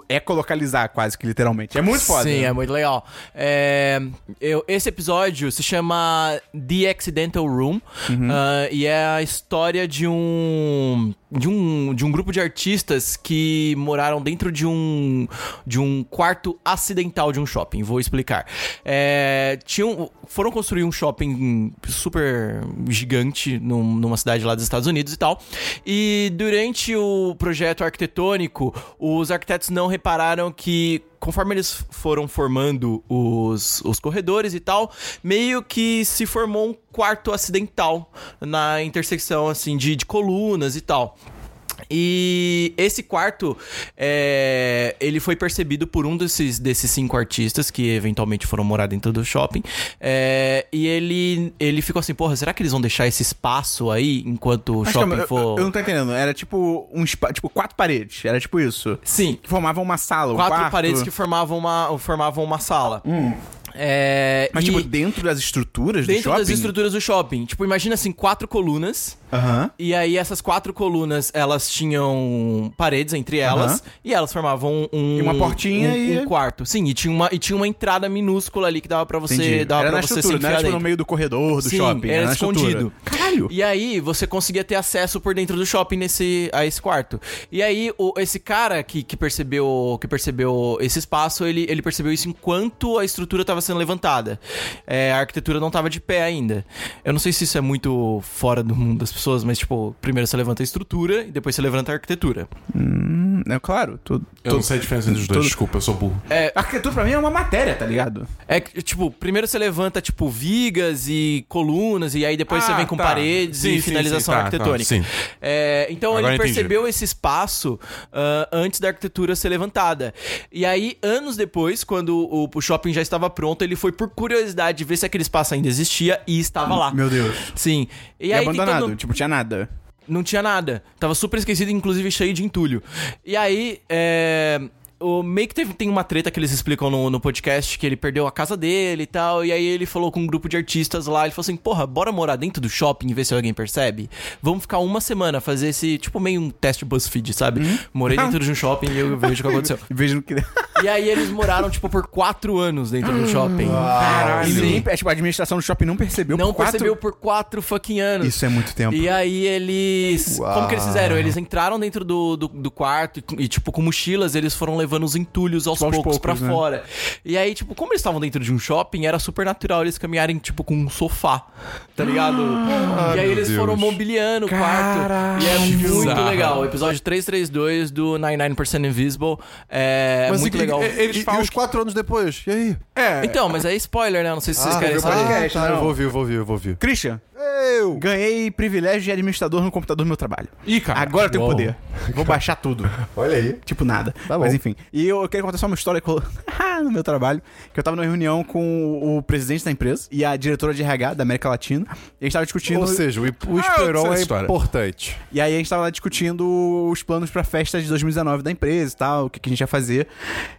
ecolocalizar quase que literalmente. É muito foda. Sim, é muito legal. É, eu- esse episódio se chama The Accidental Room Uhum. ah, e é a história de um de um de um grupo de artistas que moraram dentro de um de um quarto acidental de um shopping. Vou explicar. É, tinham foram construir um shopping super gigante num- numa cidade lá dos Estados Unidos e tal. E durante o projeto arquitetônico, os arquitetos não repararam que conforme eles foram formando os, os corredores e tal, meio que se formou um quarto acidental na intersecção assim de, de colunas e tal. E esse quarto, é, ele foi percebido por um desses, desses cinco artistas que eventualmente foram morar dentro do shopping. É, e ele, ele ficou assim, porra, será que eles vão deixar esse espaço aí enquanto o Mas shopping calma, eu- for... Eu, não tô entendendo. Era tipo um tipo quatro paredes. Era tipo isso. Sim, Que formavam uma sala, um quatro quarto. paredes que formavam uma, formavam uma sala. É, Mas e tipo dentro das estruturas do dentro shopping? das estruturas do shopping. Tipo, imagina assim, quatro colunas. Aham. E aí essas quatro colunas, elas tinham paredes entre elas. Aham. E elas formavam um... E uma portinha um, e- um quarto. Sim, e tinha, uma, e tinha uma entrada minúscula ali que dava pra você... Entendi. Dava era pra você se era enfiar tipo no dentro. meio do corredor do Sim, shopping. era estrutura. escondido. Caralho. E aí você conseguia ter acesso por dentro do shopping nesse, a esse quarto. E aí o, esse cara que, que percebeu que percebeu esse espaço, ele, ele percebeu isso enquanto a estrutura estava sendo levantada. É, a arquitetura não estava de pé ainda. Eu não sei se isso é muito fora do mundo das pessoas, mas tipo, primeiro você levanta a estrutura e depois você levanta a arquitetura. Hum, é claro. Tudo, Eu não sei a diferença entre os dois, desculpa, eu sou burro. Arquitetura pra mim é uma matéria, tá ligado? É que, tipo, primeiro você levanta, tipo, vigas e colunas, e aí depois Ah, você vem com tá. paredes Sim, e sim, finalização sim, tá, arquitetônica. tá, sim. É, então Agora ele entendi. percebeu esse espaço ah, antes da arquitetura ser levantada. E aí, anos depois, quando o, o shopping já estava pronto, ele foi por curiosidade ver se aquele espaço ainda existia e estava lá. Meu Deus. Sim. E, E, aí, abandonado, tentando- tipo, tinha nada. não tinha nada. Tava super esquecido, inclusive cheio de entulho. E aí, é. O meio que teve, tem uma treta que eles explicam no, no podcast que ele perdeu a casa dele e tal. E aí ele falou com um grupo de artistas lá. Ele falou assim: Porra, bora morar dentro do shopping e ver se alguém percebe? Vamos ficar uma semana, fazer esse, tipo, meio um teste BuzzFeed, sabe? Morei dentro de um shopping e eu vejo o que aconteceu. <laughs> Vejo que. E aí eles moraram, tipo, por quatro anos dentro do shopping. E Sim. ninguém, é, tipo, a administração do shopping não percebeu Não por quatro... percebeu por quatro fucking anos. Isso é muito tempo. E aí eles. Uau. Como que eles fizeram? Eles entraram dentro do, do, do quarto e, e, tipo, com mochilas, eles foram levando os entulhos aos, Tipo, aos poucos, poucos, pra né? fora. E aí, tipo, como eles estavam dentro de um shopping, era super natural eles caminharem, tipo, com um sofá, tá ligado? e aí eles Deus. foram mobiliando o quarto. E é muito legal. O episódio 332 do 99% Invisible é Mas muito e- legal. e- Eles e, falam e os quatro anos depois? E aí? É, Então, mas é spoiler, né? Não sei se vocês Ah, querem saber. Ah, tá, não. eu vou ouvir, eu vou ouvir, eu vou ouvir. Christian, Eu! ganhei privilégio de administrador no computador do meu trabalho. Ih, cara. Agora eu tenho Uou. poder. Vou <laughs> baixar tudo. Olha aí. Tipo nada. Tá Mas enfim. E eu queria contar só uma história que rolou <laughs> no meu trabalho. Que eu tava numa reunião com o presidente da empresa e a diretora de RH da América Latina. E a gente tava discutindo. Ou seja, o, o Ah, eu Esperon é importante. E aí a gente tava lá discutindo os planos pra festa de 2019 da empresa e tal, o que, que a gente ia fazer.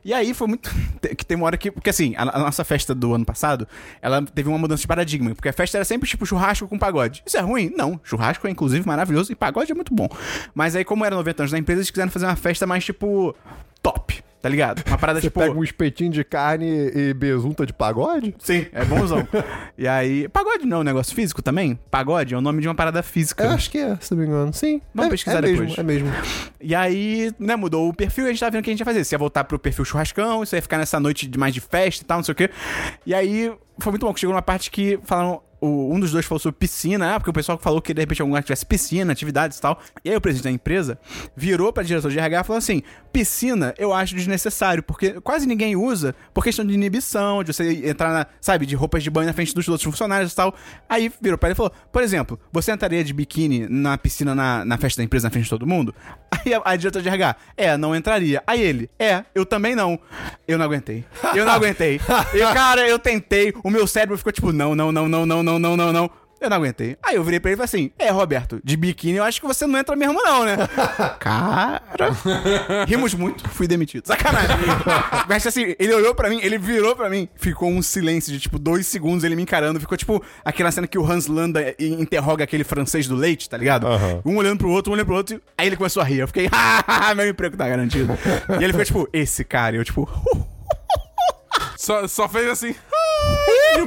E aí foi muito. <laughs> que tem uma hora que. Porque assim, a, a nossa festa do ano passado, ela teve uma mudança de paradigma. Porque a festa era sempre tipo churrasco com pagode. Isso é ruim? Não. Churrasco é inclusive maravilhoso e pagode é muito bom. Mas aí, como era 90 anos da empresa, eles quiseram fazer uma festa mais tipo. top. Tá ligado? Uma parada <laughs> Você tipo. pega um espetinho de carne e besunta de pagode? Sim, é bonzão. <laughs> e aí. Pagode não é um negócio físico também? Pagode é o nome de uma parada física. Eu acho que é, se não me engano. Sim. Vamos é, pesquisar é depois. Mesmo, é mesmo. E aí, né, mudou o perfil e a gente tava vendo o que a gente ia fazer. Se ia voltar pro perfil churrascão, se ia ficar nessa noite de mais de festa e tal, não sei o quê. E aí, foi muito bom, que chegou numa parte que falaram... o- um dos dois falou sobre piscina, ah, porque o pessoal falou que de repente algum lugar tivesse piscina, atividades e tal. E aí o presidente da empresa virou pra diretor de RH e falou assim: piscina eu acho desnecessário, porque quase ninguém usa por questão de inibição, de você entrar na, sabe, de roupas de banho na frente dos outros funcionários e tal. Aí virou pra ele e falou: por exemplo, você entraria de biquíni na piscina na, na festa da empresa na frente de todo mundo? Aí a, a diretora de RH, é, não entraria. Aí ele, é, eu também não. Eu não aguentei. Eu não aguentei. Eu, cara, eu tentei, o meu cérebro ficou tipo, não, não, não, não, não, não, não, não, não. Eu não aguentei. Aí eu virei pra ele e falei assim: É, Roberto, de biquíni eu acho que você não entra mesmo, não, né? <laughs> Cara. <laughs> Rimos muito, fui demitido. Sacanagem. <laughs> Mas assim, ele olhou pra mim, ele virou pra mim, ficou um silêncio de tipo dois segundos ele me encarando. Ficou tipo aquela cena que o Hans Landa interroga aquele francês do leite, tá ligado? Aham. Um olhando pro outro, um olhando pro outro. Aí ele começou a rir. Eu fiquei, hahaha, meu emprego tá garantido. e ele ficou tipo, esse cara. E eu tipo, Só, só fez assim.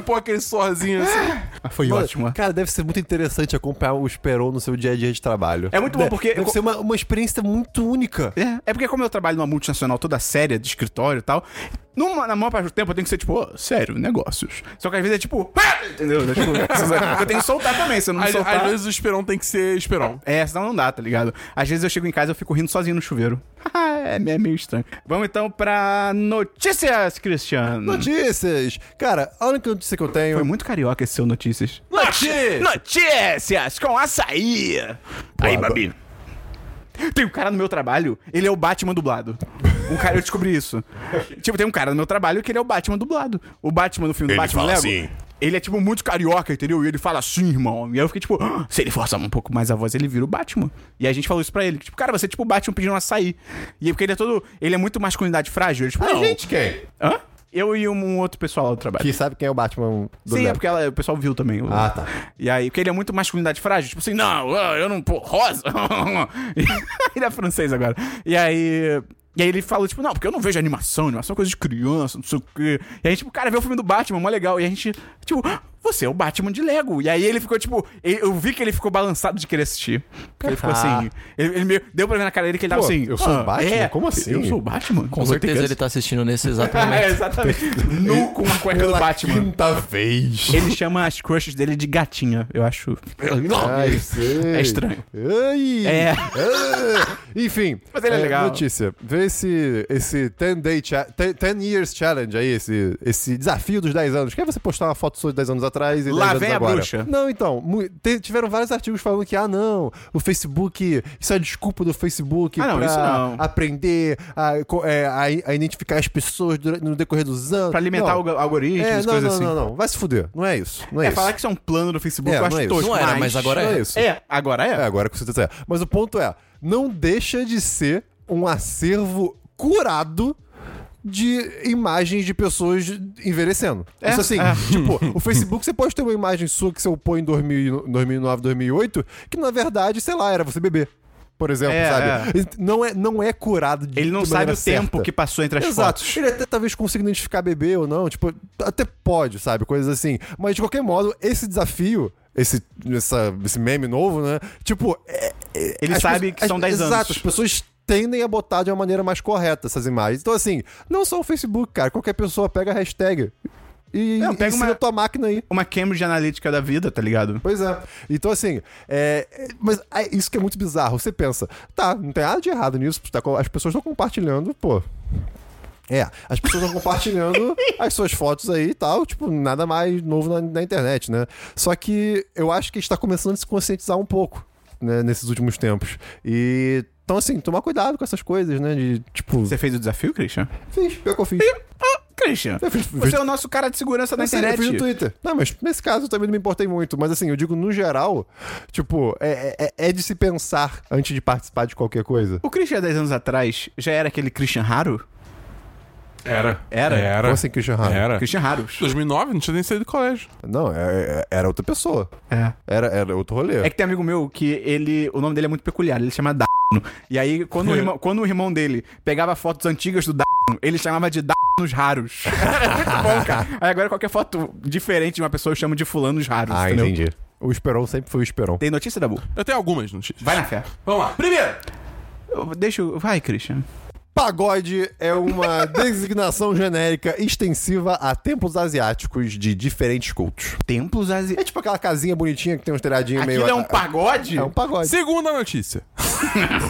Pouco aquele sorzinho assim. Ah, foi Mano, ótimo. Cara, deve ser muito interessante acompanhar o Esperon no seu dia a dia de trabalho. É muito bom, porque- Deve ser uma, uma experiência muito única. É, é porque como eu trabalho numa multinacional toda séria, de escritório e tal, numa, na maior parte do tempo eu tenho que ser tipo, "Ô, sério, negócios. Só que às vezes é tipo, "Ah!" entendeu? É, tipo, <laughs> eu tenho que soltar também, se eu não me Às, soltar... às vezes o Esperão tem que ser Esperão. É, senão não dá, tá ligado? Às vezes eu chego em casa e eu fico rindo sozinho no chuveiro. <laughs> é, é meio estranho. Vamos então pra notícias, Cristiano. Notícias! Cara, a única notícia que eu tenho. Foi muito carioca esse seu notícias. Notícias! Notícias com açaí. Aí, Boa, Babi. Tem um cara no meu trabalho, ele é o Batman dublado. Um cara, eu descobri isso. Tipo, tem um cara no meu trabalho que ele é o Batman dublado. O Batman no filme do Ele Batman fala Lego. assim. Ele é, tipo, muito carioca, entendeu? E ele fala assim, irmão. E aí eu fiquei, tipo, "Ah, se ele forçar um pouco mais a voz, ele vira o Batman. E a gente falou isso pra ele. que, Tipo, cara, você é tipo o Batman pedindo um açaí. E aí, porque ele é todo. Ele é muito masculinidade frágil. Ele, tipo, A não. gente quem? Hã? Eu e um outro pessoal lá do trabalho. Que sabe quem é o Batman do Sim, é porque ela- o pessoal viu também. o- Ah, tá. E aí, porque ele é muito masculinidade frágil. Tipo assim, não, eu não. Pô, rosa. <laughs> ele é francês agora. E aí. E aí ele fala, tipo, não, porque eu não vejo animação, animação é coisa de criança, não sei o quê. E aí, tipo, cara, vê o filme do Batman, mó legal. E a gente, tipo, "Ah, você é o Batman de Lego. E aí ele ficou, tipo, eu vi que ele ficou balançado de querer assistir. Porque ele ficou Ah. assim. Ele, ele meio, deu pra ver na cara dele que ele tava Pô, assim. eu sou o "Ah, Batman? é, Como assim?" Eu sou o Batman? Com certeza ele tá assistindo nesse exato <laughs> É, momento. exatamente. <laughs> Nu com a cueca do Batman. quinta vez. Ele chama as crushes dele de gatinha, eu acho. Ai, sei. É estranho. Ai. É. Ah. Enfim. Mas ele é legal. Notícia. Vê esse, esse 10 day 10 10 years challenge aí, esse, esse desafio dos 10 anos. Que é você postar uma foto sua de 10 anos atrás e Lá 10 anos vem a agora. bruxa. Não, então. tiveram vários artigos falando que, ah, não, o Facebook, isso é desculpa do Facebook Ah, não, pra isso não. aprender a, é, a, a identificar as pessoas durante- no decorrer dos anos. Pra alimentar não. o algoritmo, É, não, coisas não, assim. não, não. Vai se fuder. Não é isso. Não é, É, isso. falar que isso é um plano do Facebook, É, eu acho não é isso. tosco. Não era, mas agora Não é. é isso. É, agora é. É, agora com certeza é. Mas o ponto é, não deixa de ser um acervo curado de imagens de pessoas envelhecendo. É, Isso assim, é. <laughs> tipo, o Facebook você pode ter uma imagem sua que você põe em 2000, 2009, 2008, que na verdade, sei lá, era você bebê. Por exemplo, É, sabe? Não, é, não é curado de Ele não de sabe o tempo certa. que passou entre as Exato. fotos. Ele até talvez consiga identificar bebê ou não, tipo, até pode, sabe? Coisas assim. Mas de qualquer modo, esse desafio, esse, essa, esse meme novo, né? Tipo, é- é- Ele sabe pessoas- que são as- 10 anos. Exato, as pessoas tendem a botar de uma maneira mais correta essas imagens. Então, assim, não só o Facebook, cara. Qualquer pessoa pega a hashtag e Não, pega ensina uma- a tua máquina aí. Uma Cambridge Analytica da vida, tá ligado? Pois é. Então, assim, é, é- mas é isso que é muito bizarro. Você pensa, tá, não tem nada de errado nisso. tá as pessoas estão compartilhando, pô. É, as pessoas estão compartilhando <laughs> as suas fotos aí e tal, tipo, nada mais novo na, na internet, né? Só que eu acho que está começando a se conscientizar um pouco, né, nesses últimos tempos. E. Então, assim, tomar cuidado com essas coisas, né? De, tipo. Você fez o desafio, Christian? Fiz, pior que eu fiz. Christian, Eu fiz- você é o nosso cara de segurança da sei, eu internet. fiz no Twitter. Não, mas nesse caso eu também não me importei muito. Mas assim, eu digo no geral, tipo, é, é, é de se pensar antes de participar de qualquer coisa. O Christian, há 10 anos atrás, já era aquele Christian raro? Era. Era? Era. Como assim, Christian Hara? Era. Christian raros. 2009, não tinha nem saído do colégio. Não, é- é- era outra pessoa. É. Era, era outro rolê. É que tem um amigo meu que ele. O nome dele é muito peculiar, ele chama Dano. <laughs> E aí, quando o, irmão, quando o irmão dele pegava fotos antigas do Dano, ele chamava de Danos raros. <laughs> é muito bom, cara. Aí agora qualquer foto diferente de uma pessoa eu chamo de fulanos raros. ah, entendeu? entendi. O Esperon sempre foi o Esperon. Tem notícia da Bu? Eu tenho algumas notícias. Vai na fé. Vamos lá. Primeiro, Eu- Deixa eu. Vai, Christian. Pagode é uma <laughs> designação genérica extensiva a templos asiáticos de diferentes cultos. Templos asiáticos. É tipo aquela casinha bonitinha que tem uns telhadinhos meio. Aquilo é um pagode? É um pagode. segunda notícia.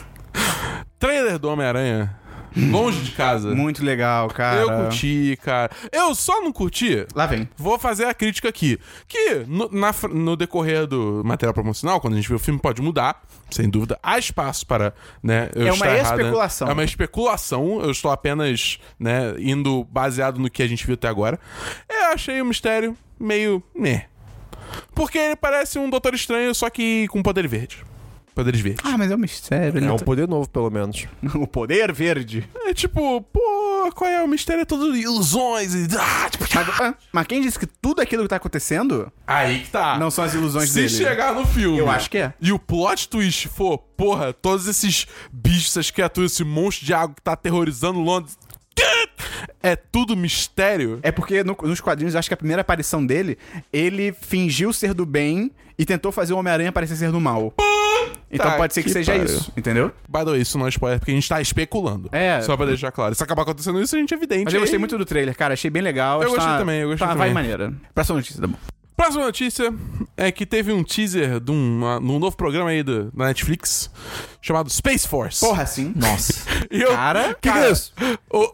<laughs> Trailer do Homem-Aranha. Longe de casa. Muito legal, cara. Eu curti, cara. Eu só não curti. Lá vem. Vou fazer a crítica aqui. Que no, na no decorrer do material promocional, quando a gente vê o filme, pode mudar. Sem dúvida. Há espaço para, né? eu É uma estar errado, né? especulação. É uma especulação. Eu estou apenas, né, indo baseado no que a gente viu até agora. Eu achei o mistério meio. né. Porque ele parece um Doutor Estranho, só que com poder verde. Poderes verdes. Ah, mas é um mistério. É né? um poder novo, pelo menos. <laughs> O poder verde. É tipo, pô, qual é o mistério? É tudo ilusões e. Ah, tipo, Mas, ah, mas quem disse que tudo aquilo que tá acontecendo Aí que tá. não são as ilusões Se dele? chegar no filme. Eu acho que é. E o plot twist for, porra, todos esses bichos, essas criaturas, esse monstro de água que tá aterrorizando Londres. É tudo mistério. É porque no- nos quadrinhos, eu acho que a primeira aparição dele, ele fingiu ser do bem e tentou fazer o Homem-Aranha parecer ser do mal. Então Tá pode ser que, que seja pariu. isso, entendeu? By the way, isso não é spoiler, porque a gente tá especulando. É. Só pra deixar claro. Se acabar acontecendo isso, a gente é evidente. Mas eu gostei muito do trailer, cara. Achei bem legal. Eu que gostei tá- também, eu gostei tá também. maneira. Próxima notícia, tá bom. Próxima notícia é que teve um teaser de um, uh, num novo programa aí do, da Netflix chamado Space Force. Porra, sim. <laughs> Nossa. Eu- Cara, que é isso? o-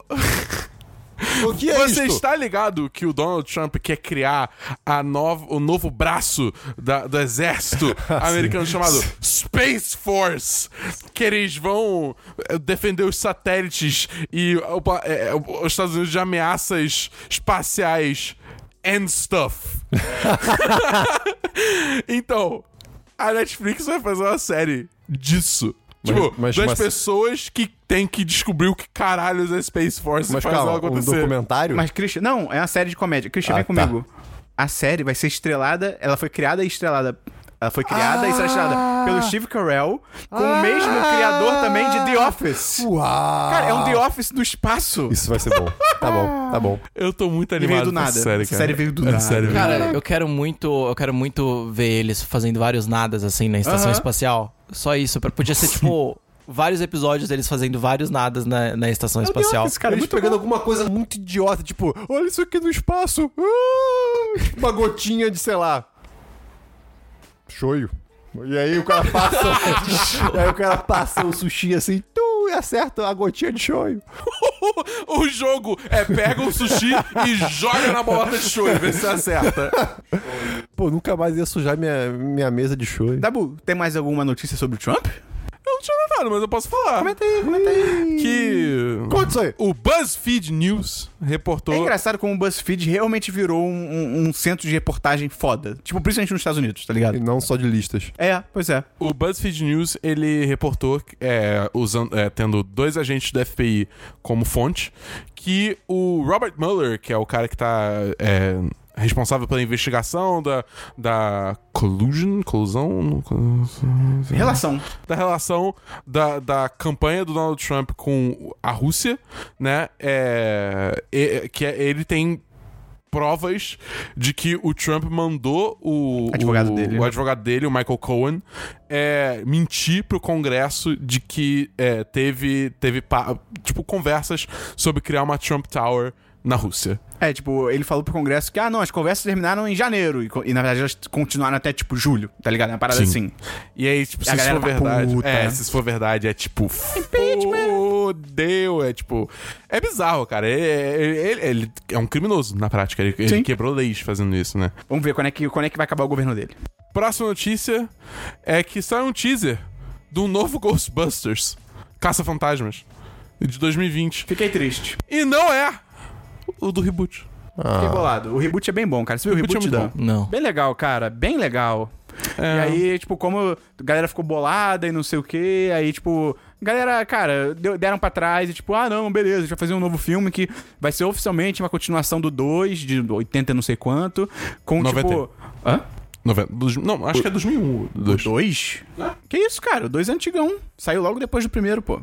O que é Você isto? está ligado que o Donald Trump quer criar a nova, o novo braço da- do exército <laughs> americano chamado Space Force? Que eles vão eh, defender os satélites e o pa- eh, os Estados Unidos de ameaças espaciais and stuff. <laughs> <laughs> então, a Netflix vai fazer uma série disso. Mas- tipo, mas- das mas- pessoas que têm que descobrir o que caralhos é Space Force Mas faz calma, um acontecer. documentário? Mas, Christian, não, é uma série de comédia. Christian, Ah, vem tá. comigo. A série vai ser estrelada, ela foi criada e estrelada. Ela foi criada e será estrelada pelo Steve Carell, com o mesmo criador também de The Office. Uau! Cara, é um The Office do espaço. Isso vai ser bom. Tá bom, tá bom. Eu tô muito E animado veio do nada. série, Essa cara. série veio do nada. série veio do Cara, nada. eu quero muito, eu quero muito ver eles fazendo vários nadas assim na estação Aham. espacial. Só isso, pra- podia ser tipo vários episódios deles fazendo vários nadas na, na estação espacial. Office, cara, Eles muito pegando bom. alguma coisa muito idiota, tipo, olha isso aqui no espaço. Ah, uma gotinha de, sei lá. Shoyu. E aí o cara passa. <laughs> e aí o cara passa o sushi assim, tu, e acerta a gotinha de shoyu. <laughs> o jogo é pega o sushi e joga na bolota de show e vê se acerta. Pô, nunca mais ia sujar minha, minha mesa de shoyu. Dabu, tem mais alguma notícia sobre o Trump? Mas eu posso falar. Comenta aí, comenta aí. Que Conta isso aí. o BuzzFeed News reportou... É engraçado como o BuzzFeed realmente virou um, um- um centro de reportagem foda. Tipo, principalmente nos Estados Unidos, tá ligado? E não só de listas. É, pois é. O BuzzFeed News ele reportou, é, usando, é, tendo dois agentes da FBI como fonte, que o Robert Mueller, que é o cara que tá é, responsável pela investigação da, da collusion, colusão, Relação. da relação da, da campanha do Donald Trump com a Rússia, né? É, e- que é- ele tem provas de que o Trump mandou o Advogado o, dele. o advogado dele, o Michael Cohen, é, mentir pro Congresso de que é, teve, teve tipo, conversas sobre criar uma Trump Tower na Rússia. É, tipo, ele falou pro Congresso que, ah, não, as conversas terminaram em janeiro. E, e, na verdade elas continuaram até, tipo, julho, tá ligado? É uma parada Sim. assim. E aí, tipo, se isso galera for tá verdade. puta. É, se isso for verdade, é tipo. Fodeu. É tipo. É bizarro, cara. Ele, ele- ele é um criminoso na prática. Ele, ele quebrou leis fazendo isso, né? Vamos ver quando é, que, quando é que vai acabar o governo dele. Próxima notícia é que saiu um teaser um novo Ghostbusters Caça-Fantasmas de 2020. Fiquei triste. E não é o do reboot. Fiquei bolado. O reboot é bem bom, cara. Você viu o O reboot reboot, é muito Não. Bem legal, cara. Bem legal. E É. aí, tipo, como a galera ficou bolada e não sei o que, aí, tipo, galera, cara, deu- deram pra trás e, tipo, ah, não, beleza, a gente vai fazer um novo filme que vai ser oficialmente uma continuação do 2, de 80 não sei quanto, com, 90. tipo... Hã? Noventa- dos- não, acho que é 2001. O Dois. 2? Que isso, cara? O 2 é antigão. Saiu logo depois do primeiro, pô.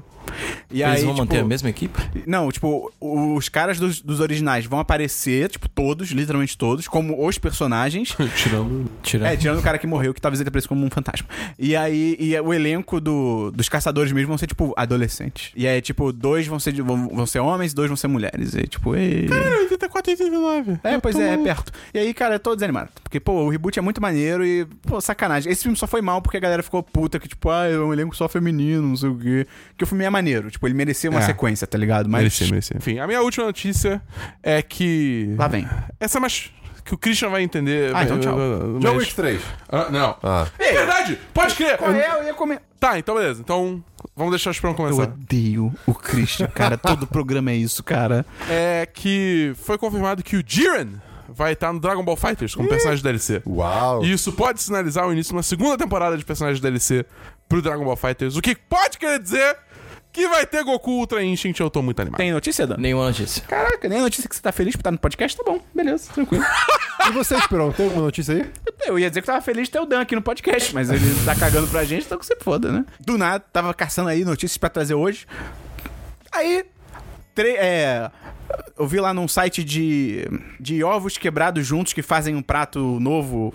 E Eles aí, vão tipo, manter a mesma equipe? Não, tipo, os caras dos, dos originais vão aparecer, tipo, todos, literalmente todos, como os personagens. <laughs> Tirando. Tirando. É, tirando o cara que morreu, que talvez ele apareça como um fantasma. E aí, e o elenco do, dos caçadores mesmo vão ser, tipo, adolescentes. E aí, tipo, dois vão ser, vão, vão ser homens, dois vão ser mulheres. E, tipo, e... 84 e 89. É, Eu pois tô- é, é perto. E aí, cara, eu tô desanimado. Porque, pô, o reboot é muito maneiro e, pô, sacanagem. Esse filme só foi mal porque a galera ficou puta, que, tipo, ah, é um elenco só feminino, não sei o quê. Que o filme é maneiro. Tipo, ele merecia uma É. sequência, tá ligado? Mas. Merecia, merecia. Enfim, a minha última notícia é que. Lá vem. Essa é mais. Que o Christian vai entender. Ah, então tchau. Mas- John Wick 3. Ah, não. Ah. É verdade! Pode crer! Qual é? Eu ia comer. Tá, então beleza. Então, vamos deixar o Esperão Eu começar. odeio o Christian, cara. Todo programa é isso, cara. É que foi confirmado que o Jiren vai estar no Dragon Ball Fighters como personagem DLC. Uau. E isso pode sinalizar o início de uma segunda temporada de personagens DLC pro Dragon Ball Fighters. O que pode querer dizer que vai ter Goku Ultra Instinct. Eu tô muito animado. Tem notícia, Dan? Nenhuma notícia. Caraca, nem a notícia que você tá feliz por estar no podcast, tá bom. Beleza, tranquilo. <laughs> E você, Esperão, tem alguma notícia aí? Eu ia dizer que tava feliz de ter o Dan aqui no podcast, mas ele tá cagando pra gente, então que você foda, né? Do nada, tava caçando aí notícias pra trazer hoje. Aí, tre- é, eu vi lá num site de, de ovos quebrados juntos que fazem um prato novo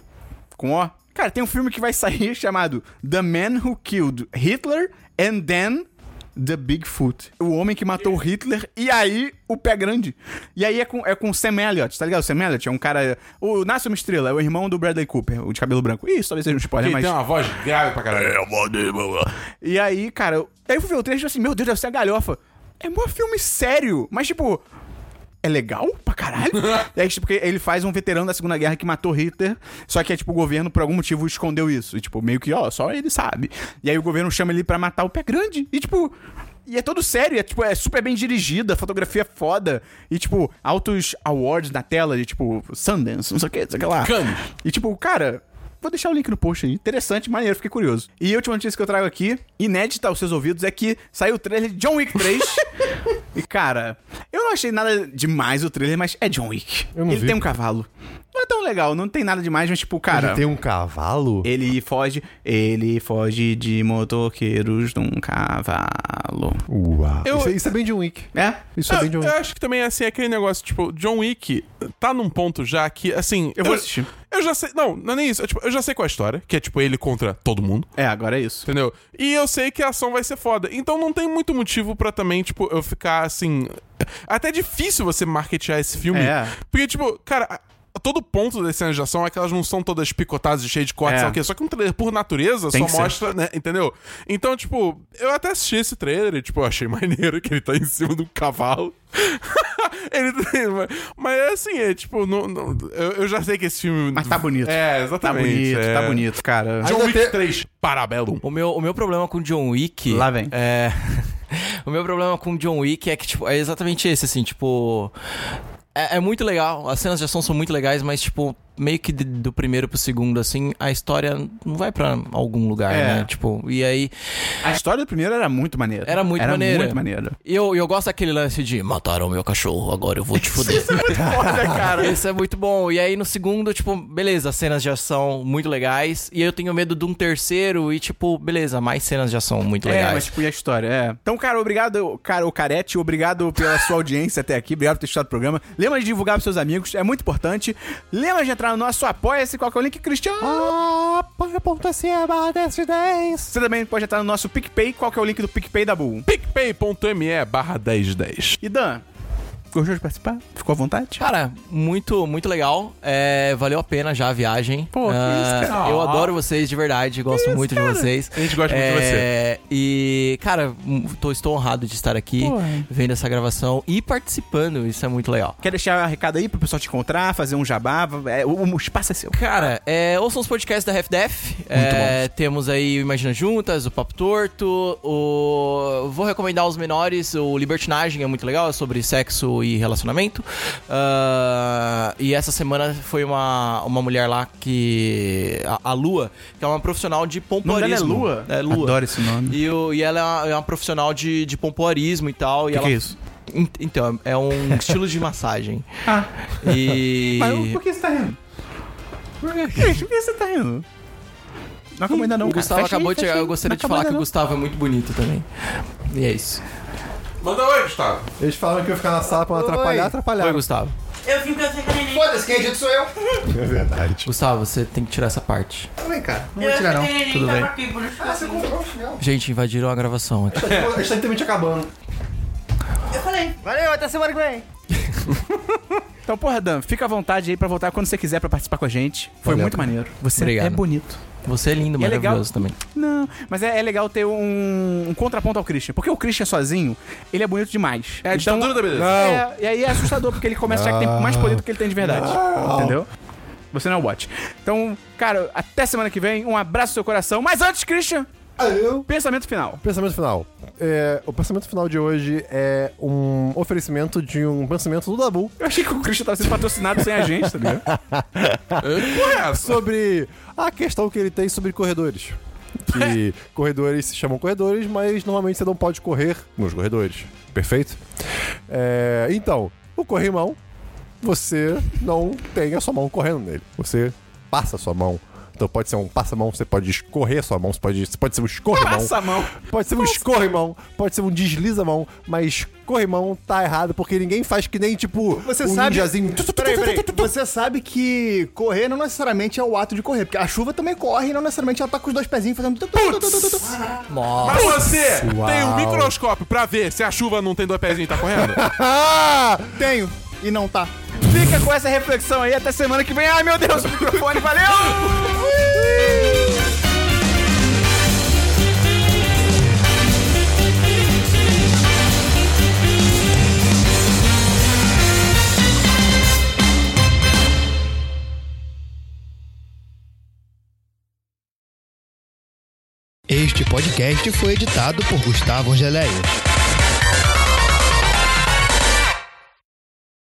com ó. Cara, tem um filme que vai sair <laughs> chamado The Man Who Killed Hitler and Then The Bigfoot. O homem que matou Hitler e aí o pé grande. E aí é com, é com o Sam Elliott, tá ligado? O Sam Elliott é um cara. O Nasce uma Estrela, é o irmão do Bradley Cooper, o de cabelo branco. Isso talvez seja um spoiler, Ele mas. tem uma voz grave pra caralho. E aí, cara, eu- aí eu fui ver o trailer e assim: Meu Deus, deve ser a galhofa. É um filme sério, mas tipo. É legal pra caralho. e <laughs> aí, tipo, porque ele faz um veterano da Segunda Guerra que matou Hitler, só que, é, tipo, o governo, por algum motivo, escondeu isso. E, tipo, meio que, ó, só ele sabe. E aí o governo chama ele pra matar o pé grande. E, tipo. E é todo sério, é, tipo, é super bem dirigida, fotografia é foda. E, tipo, altos awards na tela, de, tipo, Sundance, não sei o que, não sei o que lá. Cannes. E, tipo, cara, Vou deixar o link no post aí. Interessante, maneiro, fiquei curioso. E a última notícia que eu trago aqui, inédita aos seus ouvidos, é que saiu o trailer de John Wick 3. <laughs> e, cara, eu não achei nada demais o trailer, mas é John Wick. Eu não Ele vi. tem um cavalo. Não é tão legal, não tem nada demais, mas, tipo, cara. Ele tem um cavalo? Ele foge, ele foge de motoqueiros num cavalo. Uau. Eu- Isso, é- isso é bem John Wick. É? Isso é Eu, bem John eu Wick. acho que também, assim, é aquele negócio, tipo, John Wick tá num ponto já que, assim... Eu vou assistir. Eu já sei... Não, não é nem isso. Eu, tipo, eu já sei qual é a história, que é, tipo, ele contra todo mundo. É, agora é isso. Entendeu? E eu sei que a ação vai ser foda. Então não tem muito motivo pra também, tipo, eu ficar assim. Até difícil você marketear esse filme. É. Porque, tipo, cara. Todo ponto das cenas de ação é que elas não são todas picotadas e cheias de cortes, É. sabe o quê? Só que um trailer, por natureza, Tem só que ser. mostra, né? Entendeu? Então, tipo, eu até assisti esse trailer e, tipo, eu achei <laughs> maneiro que ele tá em cima de um cavalo. <laughs> ele tem, mas, mas é assim, é tipo, não, não- eu, eu já sei que esse filme. Mas tá bonito. É, Tá exatamente. bonito, é. tá bonito, cara. John Wick tem- 3, Parabellum. O meu, o meu problema com John Wick. Lá vem. É. <laughs> o meu problema com John Wick é que, tipo, é exatamente esse, assim, tipo. É, é muito legal, as cenas de ação são muito legais, mas, tipo, meio que do primeiro pro segundo, assim, a história não vai pra algum lugar, É. né? Tipo, e aí. A história do primeiro era muito maneira. Era muito maneira. muito maneira. E eu, eu gosto daquele lance de mataram meu cachorro, agora eu vou te fuder. Foda, <laughs> cara. Esse é muito bom. E aí no segundo, tipo, beleza, cenas de ação muito legais. E eu tenho medo de um terceiro e, tipo, beleza, mais cenas de ação muito É, legais. mas tipo, e a história? É. Então, cara, obrigado, cara, o Carete, obrigado pela sua audiência até aqui, obrigado por ter assistido o programa. Lembra de divulgar pros seus amigos, é muito importante. Lembra de entrar no nosso Apoia-se, qual que é o link, Cristiano? Apoia.se barra 10 de 10. Você também pode entrar no nosso PicPay, qual que é o link do PicPay da Bull? picpay.me barra 1010. E Dan, gostou de participar? Ficou à vontade? Cara, muito, muito legal. É, valeu a pena já a viagem. Pô, que Ah, isso, cara. Eu adoro vocês de verdade, gosto muito de vocês. A gente gosta muito de É, E, cara, tô, estou honrado de estar aqui, Pô. vendo essa gravação e participando. Isso é muito legal. Quer deixar um recado aí pro pessoal te encontrar, fazer um jabá? É, o, o espaço é seu. Cara, é, ouçam os podcasts da RefDef. É, temos aí o Imagina Juntas, o Papo Torto. O... Vou recomendar os menores. O Libertinagem é muito legal, é sobre sexo e relacionamento. Ah, e essa semana foi uma, uma mulher lá que. A, a Lua, que é uma profissional de nome pompoarismo. dela é Lua? É Lua. Adoro esse nome. E, e ela é uma, é uma profissional de, de pompoarismo e tal. O e que, ela... que é isso? En- Então, é um <laughs> estilo de massagem. Ah. E. <laughs> Mas por que você tá rindo? Por que você tá rindo? Não acabou ainda não, o cara. Gustavo Fecha aí, acabou de chegar. Eu gostaria Não de acabou falar que o. Gustavo é muito bonito também. E é isso. Manda oi, Gustavo. Eles falaram que eu ia ficar na sala pra não atrapalhar, atrapalhar. Oi, Gustavo. Eu vim pra ficar neném. Foda-se, quem edita sou eu. É verdade. Gustavo, você tem que tirar essa parte. Vem cá, não vou tirar não. Tudo bem. Ah, você comprou o chinelo. Gente, invadiram a gravação aqui. A gente tá literalmente acabando. Eu falei. Valeu, até semana que vem. Então, porra, Dan, fica à vontade aí pra voltar quando você quiser pra participar com a gente. Foi Valeu, muito cara. maneiro. Você Obrigado. é bonito. Você é lindo, E é legal- maravilhoso também. Não, mas é, é legal ter um, um contraponto ao Christian. Porque o Christian sozinho, ele é bonito demais. É a ditadura da beleza. É, e aí é assustador, porque ele começa a achar que tem mais poder do que ele tem de verdade. Entendeu? Você não é o bot. Então, cara, até semana que vem. Um abraço no seu coração. Mas antes, Christian, Eu. pensamento final. Pensamento final. É, o pensamento final de hoje é um oferecimento de um pensamento do Dabu Eu achei que o Christian tava sendo patrocinado sem a gente, tá ligado? <laughs> É sobre a questão que ele tem sobre corredores. Que <laughs> corredores se chamam corredores, mas normalmente você não pode correr nos corredores. Perfeito? É, então, o corrimão, você não tem a sua mão correndo nele. Você passa a sua mão. Então pode ser um passa-mão, você pode escorrer a sua mão, você pode, você pode ser um escorrimão. Passa a mão. Pode ser um escorrimão, pode ser um desliza-mão, mas corrimão tá errado porque ninguém faz que nem tipo Você um sabe. ninjazinho. Peraí, peraí. Você sabe que correr não necessariamente é o ato de correr. Porque a chuva também corre e não necessariamente ela tá com os dois pezinhos fazendo. Nossa. Mas você Uau. tem um microscópio pra ver se a chuva não tem dois pezinhos e tá correndo? Ah! Tenho. E não tá. Fica com essa reflexão aí até semana que vem. Ai, meu Deus, o microfone, valeu! Este podcast foi editado por Gustavo Angeléia.